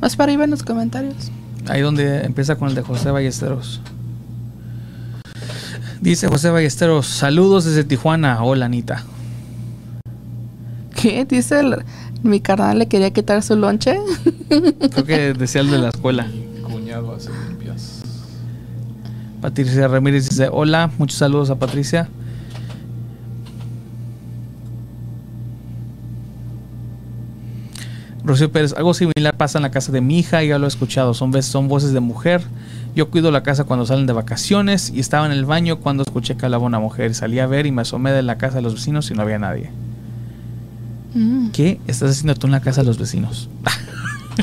Más para arriba en los comentarios. Ahí donde empieza con el de José Ballesteros. Dice José Ballesteros, saludos desde Tijuana. Hola, Anita. ¿Qué? Dice el- mi carnal le quería quitar su lonche. Creo que decía el de la escuela. Mi cuñado hace limpias. Patricia Ramírez dice, hola, muchos saludos a Patricia. Rocío Pérez, algo similar pasa en la casa de mi hija, ya lo he escuchado, son, son voces de mujer. Yo cuido la casa cuando salen de vacaciones y estaba en el baño cuando escuché que hablaba una mujer. Salí a ver y me asomé de la casa de los vecinos y no había nadie. Mm. ¿Qué estás haciendo tú en la casa de los vecinos?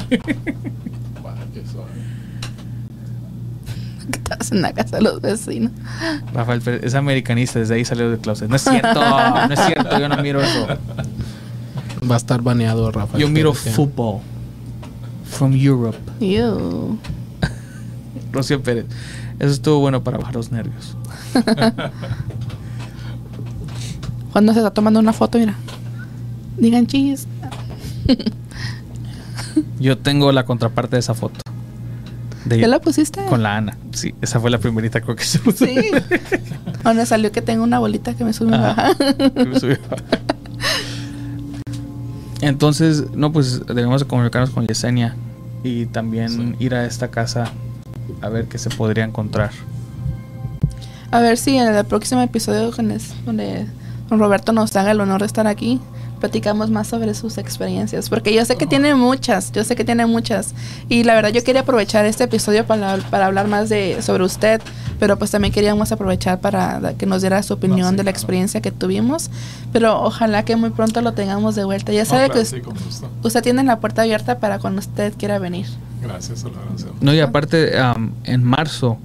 ¿Qué estás en la casa de los vecinos? Rafael Pérez es americanista, desde ahí salió del closet. No es cierto, no es cierto, yo no miro eso. Va a estar baneado, Rafael. Yo miro fútbol. From Europe. Ew. Rocío Pérez. Eso estuvo bueno para bajar los nervios. Cuando se está tomando una foto, mira. Digan chis. Yo tengo la contraparte de esa foto. De- ¿Ya la pusiste? Con la Ana. Sí, esa fue la primerita creo que se puso. Sí. Donde salió que tengo una bolita que me y Ah. baja. Que me subió. Entonces, no, pues debemos de comunicarnos con Yesenia y también Sí. ir a esta casa a ver qué se podría encontrar. A ver si en el próximo episodio donde don Roberto nos haga el honor de estar aquí, platicamos más sobre sus experiencias. Porque yo sé que tiene muchas, yo sé que tiene muchas. Y la verdad yo quería aprovechar este episodio para, para hablar más de sobre usted, pero pues también queríamos aprovechar para que nos diera su opinión sí, de la claro. experiencia que tuvimos. Pero ojalá que muy pronto lo tengamos de vuelta. Ya No, sabe claro, que sí, usted tiene la puerta abierta para cuando usted quiera venir. Gracias, agradecemos. No, y aparte, am, en marzo,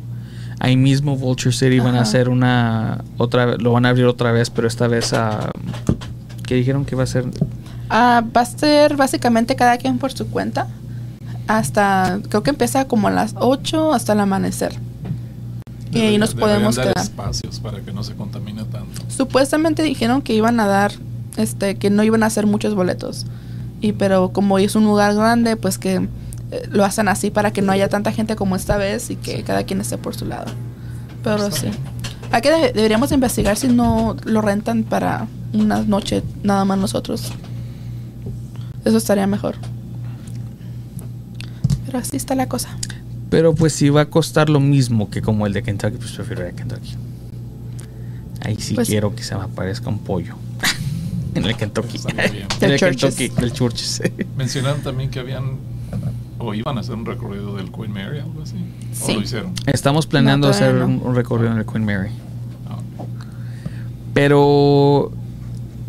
ahí mismo Vulture City van a Ajá. hacer una otra vez, lo van a abrir otra vez, pero esta vez a que dijeron que iba a ser Ah, va a ser básicamente cada quien por su cuenta. Hasta, creo que empieza como a las 8 hasta el amanecer. Y ahí nos podemos dar quedar. espacios para que no se contamine tanto. Supuestamente dijeron que iban a dar, este, que no iban a hacer muchos boletos. Y pero como es un lugar grande, pues que eh, lo hacen así para que no haya tanta gente como esta vez y que cada quien esté por su lado. Pero Está sí. bien. Aquí de- deberíamos investigar si no lo rentan para una noche nada más nosotros. Eso estaría mejor. Pero así está la cosa. Pero pues si va a costar lo mismo que como el de Kentucky, pues prefiero ir a Kentucky. Ahí sí Pues- quiero que se me aparezca un pollo. en el Kentucky. En el. Kentucky, del Churches. Mencionaron también que habían o iban a hacer un recorrido del Queen Mary, algo así. Sí. ¿O lo hicieron? Estamos planeando No, hacer no. un, recorrido en el Queen Mary. Ah, Pero,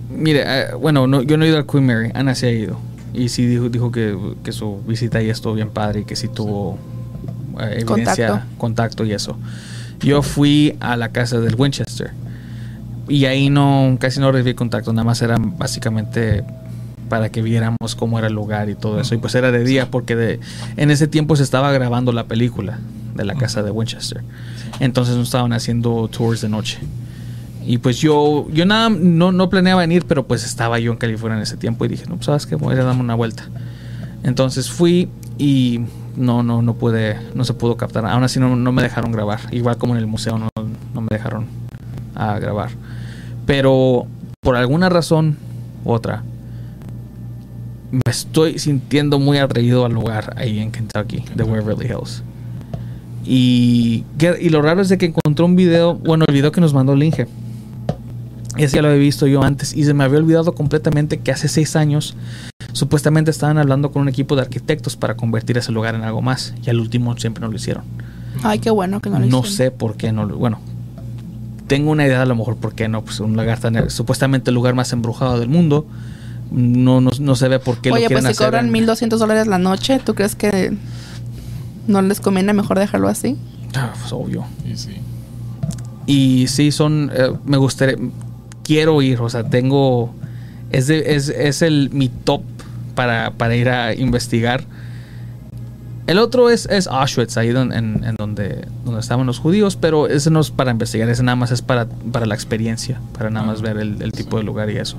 mire, eh, bueno, no, yo no he ido al Queen Mary, Ana sí ha ido. Y sí dijo, dijo que, que su visita ahí estuvo bien padre y que sí tuvo eh, evidencia, Contacto. contacto y eso. Yo fui a la casa del Winchester y ahí no, casi no recibí contacto, nada más era básicamente para que viéramos cómo era el lugar y todo eso. Y pues era de día porque de, en ese tiempo se estaba grabando la película de la casa de Winchester. Entonces no estaban haciendo tours de noche. Y pues yo, yo nada, no, no planeaba venir, pero pues estaba yo en California en ese tiempo y dije, no, pues sabes que voy a a darme una vuelta. Entonces fui y no, no, no pude, no se pudo captar. Aún así no, no me dejaron grabar. Igual como en el museo no, no me dejaron ah, grabar. Pero por alguna razón u otra, me estoy sintiendo muy atraído al lugar ahí en Kentucky, de Waverly Hills. Y, y lo raro es de que encontró un video, bueno, el video que nos mandó Linge. Ese ya lo había visto yo antes y se me había olvidado completamente que hace seis años supuestamente estaban hablando con un equipo de arquitectos para convertir ese lugar en algo más y al último siempre no lo hicieron. Ay, qué bueno que no lo No hicieron. sé por qué no lo. Bueno, tengo una idea a lo mejor por qué no. Pues un lugar tan. Supuestamente el lugar más embrujado del mundo. No, no, no se ve por qué Oye, lo quieren pues si hacer. cobran en- 1200 dólares la noche, ¿tú crees que no les conviene mejor dejarlo así? Ah, pues, obvio. y sí. Y sí, son. eh, me gustaría. Quiero ir, o sea, tengo. Es, de- es, es el, mi top para, para ir a investigar. El otro es, es Auschwitz, ahí don- en, en donde, donde estaban los judíos, pero ese no es para investigar, ese nada más es para, para la experiencia, para nada más Ah, ver el, el tipo sí. de lugar y eso.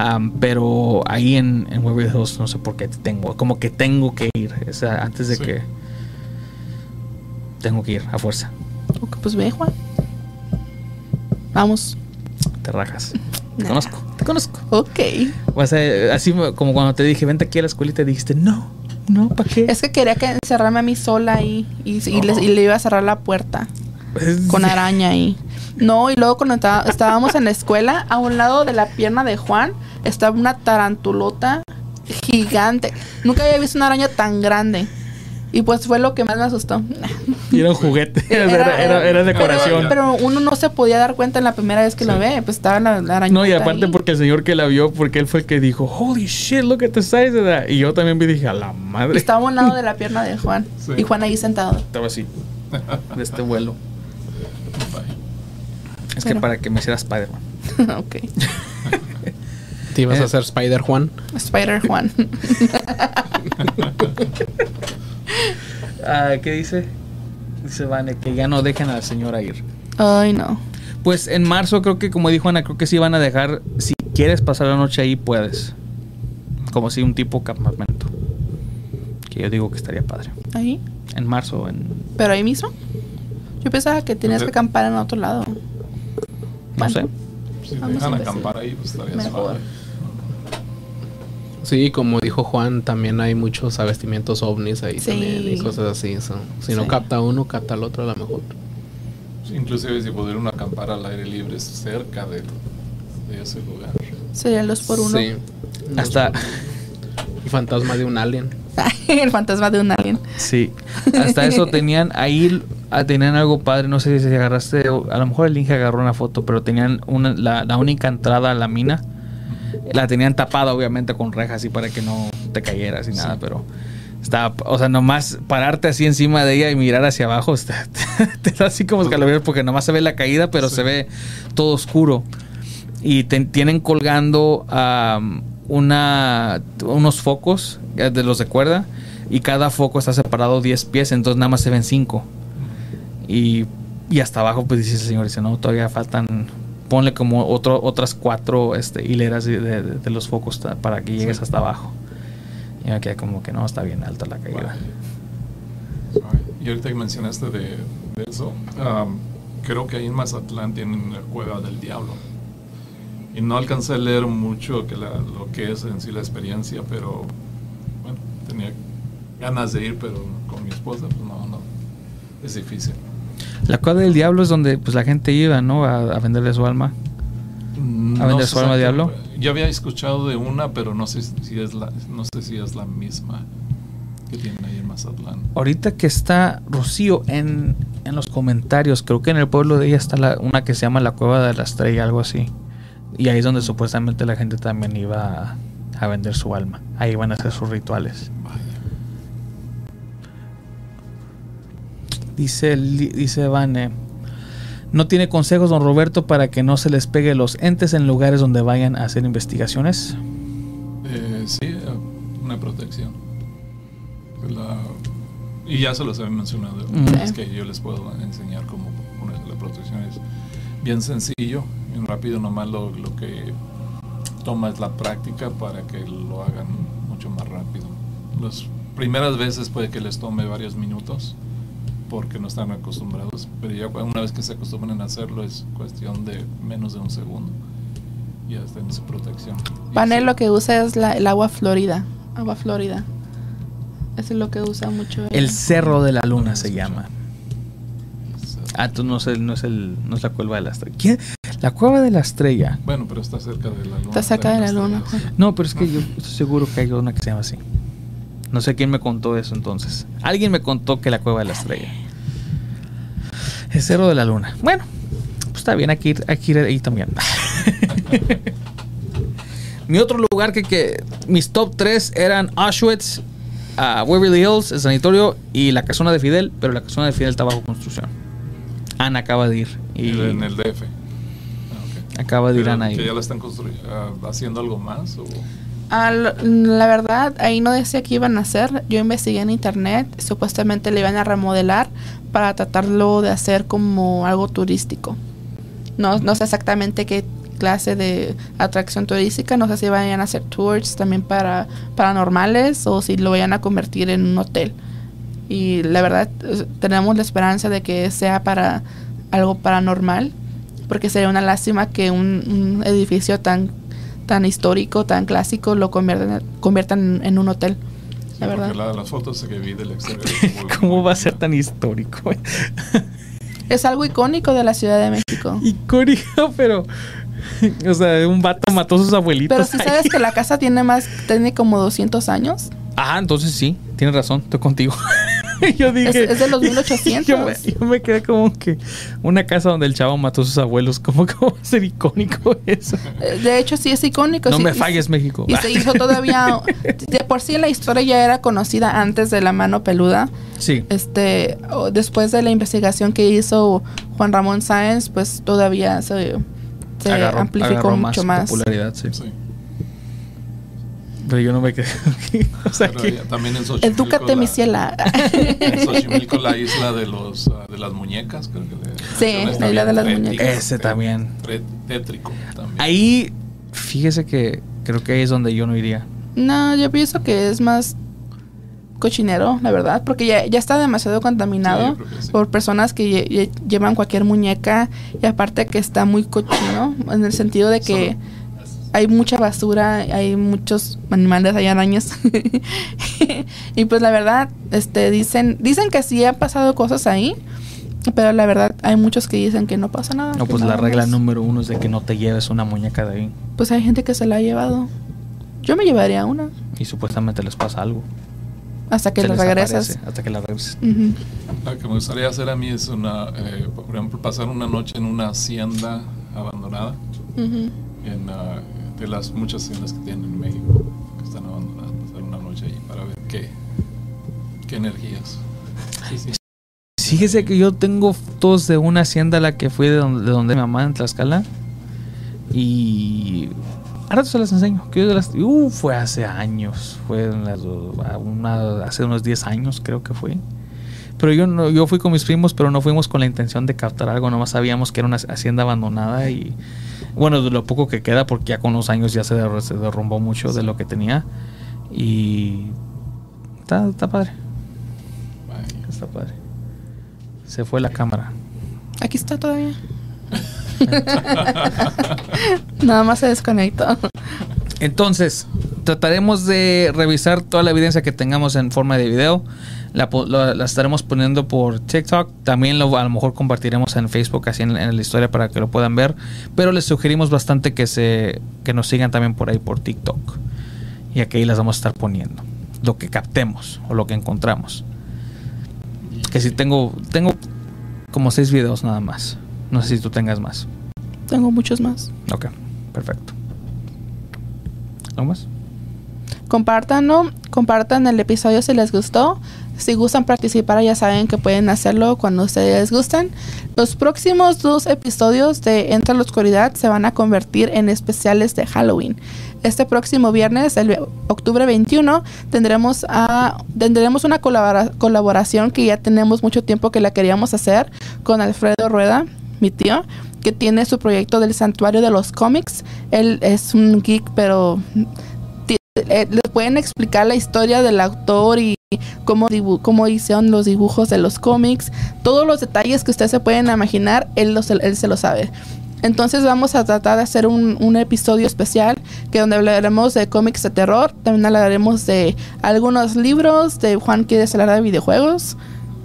Am, pero ahí en, en Waverly Hills no sé por qué tengo, como que tengo que ir, o sea, antes de Sí. que... Tengo que ir a fuerza, Ok, pues ve, Juan. Vamos. te rajas. Te Nah. conozco, te conozco. Ok. O sea, así como cuando te dije, vente aquí a la escuelita, dijiste, no, no, ¿para qué? Es que quería que encerrarme a mí sola ahí y, y les- y le iba a cerrar la puerta con araña ahí. No, y luego cuando estaba- estábamos en la escuela, a un lado de la pierna de Juan estaba una tarantulota gigante. Nunca había visto una araña tan grande. Y pues fue lo que más me asustó. Y era un juguete, era, era, era- era decoración. Pero, pero uno no se podía dar cuenta en la primera vez que lo ve. Pues estaba la, la araña. No, y aparte porque el señor que la vio, porque él fue el que dijo, holy shit, look at the size of that. Y yo también me dije, a la madre. Estaba a un lado de la pierna de Juan. Sí. Y Juan ahí sentado. Estaba así, de este vuelo. Bye. Es que para que me hiciera Spider-Man. ok. ¿Te ibas Eh. a hacer Spider Juan? Spider Juan. Ah, ¿Qué dice? Dice Vane que ya no dejen a la señora ir. Ay, no. Pues en marzo creo que, como dijo Ana, creo que sí van a dejar, si quieres pasar la noche ahí, puedes. Como si un tipo campamento. Que yo digo que estaría padre. Ahí. En marzo, en... Pero ahí mismo. Yo pensaba que tenías que acampar en otro lado. No Bueno. sé. Si dejan acampar ahí, pues estaría Mejor. suave. Sí, como dijo Juan, también hay muchos avestimientos ovnis ahí Sí. también y cosas así. so, si no Sí. capta uno, capta al otro a lo mejor. Inclusive si pudieran acampar al aire libre cerca de, de ese lugar. Sería el dos por uno. Sí. Hasta... El fantasma de un alien. el fantasma de un alien. Sí, hasta eso tenían ahí, ah, tenían algo padre, no sé si agarraste, o a lo mejor el Inge agarró una foto, pero tenían una, la, la única entrada a la mina, la tenían tapada obviamente con rejas y para que no te cayeras y nada, Sí. pero estaba, o sea, nomás pararte así encima de ella y mirar hacia abajo, está- te, da así como escalofríos porque nomás se ve la caída, pero Sí. se ve todo oscuro. Y te- tienen colgando una, unos focos eh, de los de cuerda y cada foco está separado 10 pies, entonces nada más se ven 5. Y, y hasta abajo pues dice el señor, dice, no, todavía faltan, ponle como otro, otras cuatro este, hileras de, de- de los focos para que llegues Sí. hasta abajo. Y me quedé como que no, está bien alta la caída. Y ahorita que mencionaste de, de eso, am, creo que ahí en Mazatlán tienen la cueva del diablo. Y no alcancé a leer mucho que la- lo que es en sí la experiencia, pero bueno, tenía ganas de ir, pero con mi esposa, pues no, no, es difícil. La cueva del diablo es donde pues la gente iba, ¿no? A, a venderle su alma. No vender sé su alma exacto, diablo? Yo había escuchado de una, pero no sé si es la, no sé si es la misma que tienen ahí en Mazatlán. Ahorita que está Rocío en, en los comentarios, creo que en el pueblo de ella está la- una que se llama la Cueva de la Estrella, algo así. Y ahí es donde supuestamente la gente también iba a, a vender su alma. Ahí van a hacer sus rituales. Vaya. Dice, dice Vane, ¿no tiene consejos don Roberto para que no se les pegue los entes en lugares donde vayan a hacer investigaciones? Eh, sí, una protección. La- y ya se los había mencionado. Mm. Es que yo les puedo enseñar cómo poner la protección. Es bien sencillo, bien rápido. Nomás lo, lo que toma es la práctica para que lo hagan mucho más rápido. Las primeras veces puede que les tome varios minutos porque no están acostumbrados. Pero ya una vez que se acostumbran a hacerlo es cuestión de menos de un segundo. Y ya está en su protección. Panel sí. lo que usa es la, el agua florida. Agua florida. Eso es lo que usa mucho. El Cerro de la Luna se Escucha. llama. Ah, tú no es, el, no es, el, no es la Cueva de la Estrella. ¿Quién? La Cueva de la Estrella. Bueno, pero está cerca de la luna. Está cerca de la luna. No, pero es que yo estoy seguro que hay una que se llama así. No sé quién me contó eso entonces. Alguien me contó que la Cueva de la Estrella. El Cerro de la Luna. Bueno, pues está bien, hay que ir, hay que ir ahí también. Mi otro lugar que, que mis top 3 eran Auschwitz, ah, Waverly Hills, el sanatorio y la casona de Fidel, pero la casona de Fidel está bajo construcción. Ana acaba de ir. Y en el DF. Ah, acaba de ir Ana ahí. ¿Que ya la están ah, haciendo algo más? O... Ah, lo- la verdad, ahí no decía qué iban a hacer. Yo investigué en internet. Supuestamente le iban a remodelar para tratarlo de hacer como algo turístico. No, no sé exactamente qué clase de atracción turística. No sé si vayan a hacer tours también para paranormales o si lo vayan a convertir en un hotel. Y la verdad, tenemos la esperanza de que sea para algo paranormal. Porque sería una lástima que un, un edificio tan tan histórico, tan clásico, lo conviertan, conviertan en un hotel. La verdad. la- las fotos que vi del exterior. ¿Cómo va a ser tan histórico? Es algo icónico de la Ciudad de México. Icónico, pero. O sea, un vato mató a sus abuelitos. Pero si sabes que la casa tiene más, tiene como 200 años. Ah, entonces sí, tienes razón, estoy contigo. yo Es, dije. es de los 1800. Yo me, yo me quedé como que una casa donde el chavo mató a sus abuelos. ¿Cómo, cómo va a ser icónico eso? Eh, De hecho, sí es icónico. No sí, me y- falles, México. Y se hizo todavía. De por sí la historia ya era conocida antes de la mano peluda. Sí. Este, después de la investigación que hizo Juan Ramón Sáenz, pues todavía se, se Agarró- amplificó agarró mucho más. popularidad, sí. Sí. Pero yo no me quedé. o sea ya también en Xochimilco. Edúcate, mi la- ciela. En Xochimilco, la isla de los ah, de las muñecas, creo que le Sí, la isla de las tétrico, muñecas. Ese también. Tétrico también. Ahí, fíjese que creo que ahí es donde yo no iría. No, yo pienso que es más cochinero, la verdad, porque ya, ya está demasiado contaminado sí. por personas que lle- lle- llevan cualquier muñeca y aparte que está muy cochino en el sentido de que hay mucha basura, hay muchos animales, hay arañas. y pues la verdad, este dicen dicen que sí han pasado cosas ahí, pero la verdad hay muchos que dicen que no pasa nada. No, pues la regla más. número uno es de que no te lleves una muñeca de ahí. Pues hay gente que se la ha llevado. Yo me llevaría una Y supuestamente les pasa algo. hasta que Se la regresas. aparece Hasta que la regreses. Ujú. Lo que me gustaría hacer a mí es una, eh, por ejemplo, pasar una noche en una hacienda abandonada, Ujú. en, ah, de las muchas haciendas que tienen en México, que están abandonadas, pasar una noche allí para ver qué, qué energías. Sí, sí. Fíjese que yo tengo fotos de una hacienda a la que fui de donde, de donde mi mamá en Tlaxcala. Y. Ahora se las enseño. Que yo las, uh, fue hace años. Fue las una- hace unos 10 años, creo que fue. Pero yo no, yo fui con mis primos, pero no fuimos con la intención de captar algo. Nomás sabíamos que era una hacienda abandonada y. Bueno, de lo poco que queda, porque ya con los años ya se, der- se derrumbó mucho de lo que tenía. Y. Está, está padre. Vaya. Está padre. Se fue la cámara. Aquí está todavía. Nada más se desconectó. Entonces, trataremos de revisar toda la evidencia que tengamos en forma de video. La, estaremos poniendo por TikTok. También lo, a lo mejor compartiremos en Facebook, así en, en la historia para que lo puedan ver. Pero les sugerimos bastante que, se, que nos sigan también por ahí por TikTok. Y aquí las vamos a estar poniendo. Lo que captemos o lo que encontramos. Que si tengo, tengo como seis videos nada más. No sé si tú tengas más. Tengo muchos más. Ok, perfecto. ¿Algo más? Compártanlo, compartan el episodio si les gustó. Si gustan participar, ya saben que pueden hacerlo cuando ustedes gusten. Los próximos dos episodios de Entra la Oscuridad se van a convertir en especiales de Halloween. Este próximo viernes, el octubre 21, tendremos, a, tendremos una colabora- colaboración que ya tenemos mucho tiempo que la queríamos hacer con Alfredo Rueda, mi tío, que tiene su proyecto del Santuario de los Cómics. Él es un geek, pero eh, les pueden explicar la historia del autor y cómo, cómo hicieron los dibujos de los cómics, todos los detalles que ustedes se pueden imaginar, él, él se lo sabe. Entonces vamos a tratar de hacer un, un episodio especial que donde hablaremos de cómics de terror, también hablaremos de algunos libros, de Juan quiere hablar de videojuegos,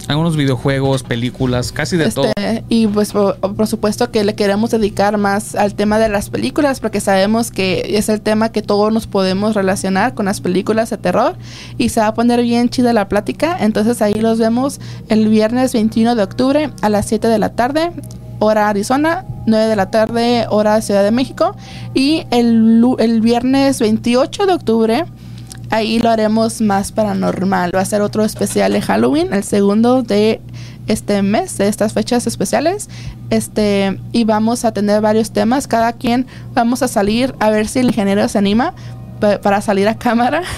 Algunos videojuegos, películas, casi de todo. este, y pues por, por supuesto que le queremos dedicar más al tema de las películas porque sabemos que es el tema que todos nos podemos relacionar con las películas de terror y se va a poner bien chida la plática. Entonces ahí los vemos el viernes 21 de octubre a las 7 de la tarde. Hora Arizona, 9 de la tarde, hora Ciudad de México. Y el, el viernes 28 de octubre Ahí lo haremos más paranormal. Va a ser otro especial de Halloween, el segundo de este mes, de estas fechas especiales. Este, y vamos a tener varios temas. Cada quien vamos a salir a ver si el ingeniero se anima pa- para salir a cámara.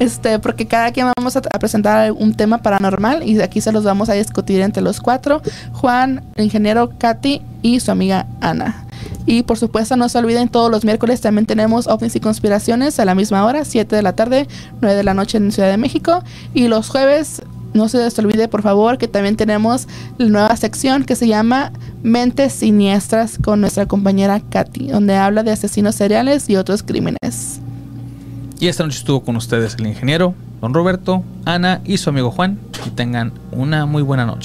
Este, porque cada quien vamos a, a presentar un tema paranormal y de aquí se los vamos a discutir entre los cuatro. Juan, el ingeniero Katy y su amiga Ana. Y por supuesto no se olviden, todos los miércoles también tenemos ovnis y conspiraciones a la misma hora, 7 de la tarde, 9 de la noche en Ciudad de México. Y los jueves, no se les olvide por favor que también tenemos la nueva sección que se llama Mentes Siniestras con nuestra compañera Katy, donde habla de asesinos seriales y otros crímenes. Y esta noche estuvo con ustedes el ingeniero, don Roberto, Ana y su amigo Juan. Y tengan una muy buena noche.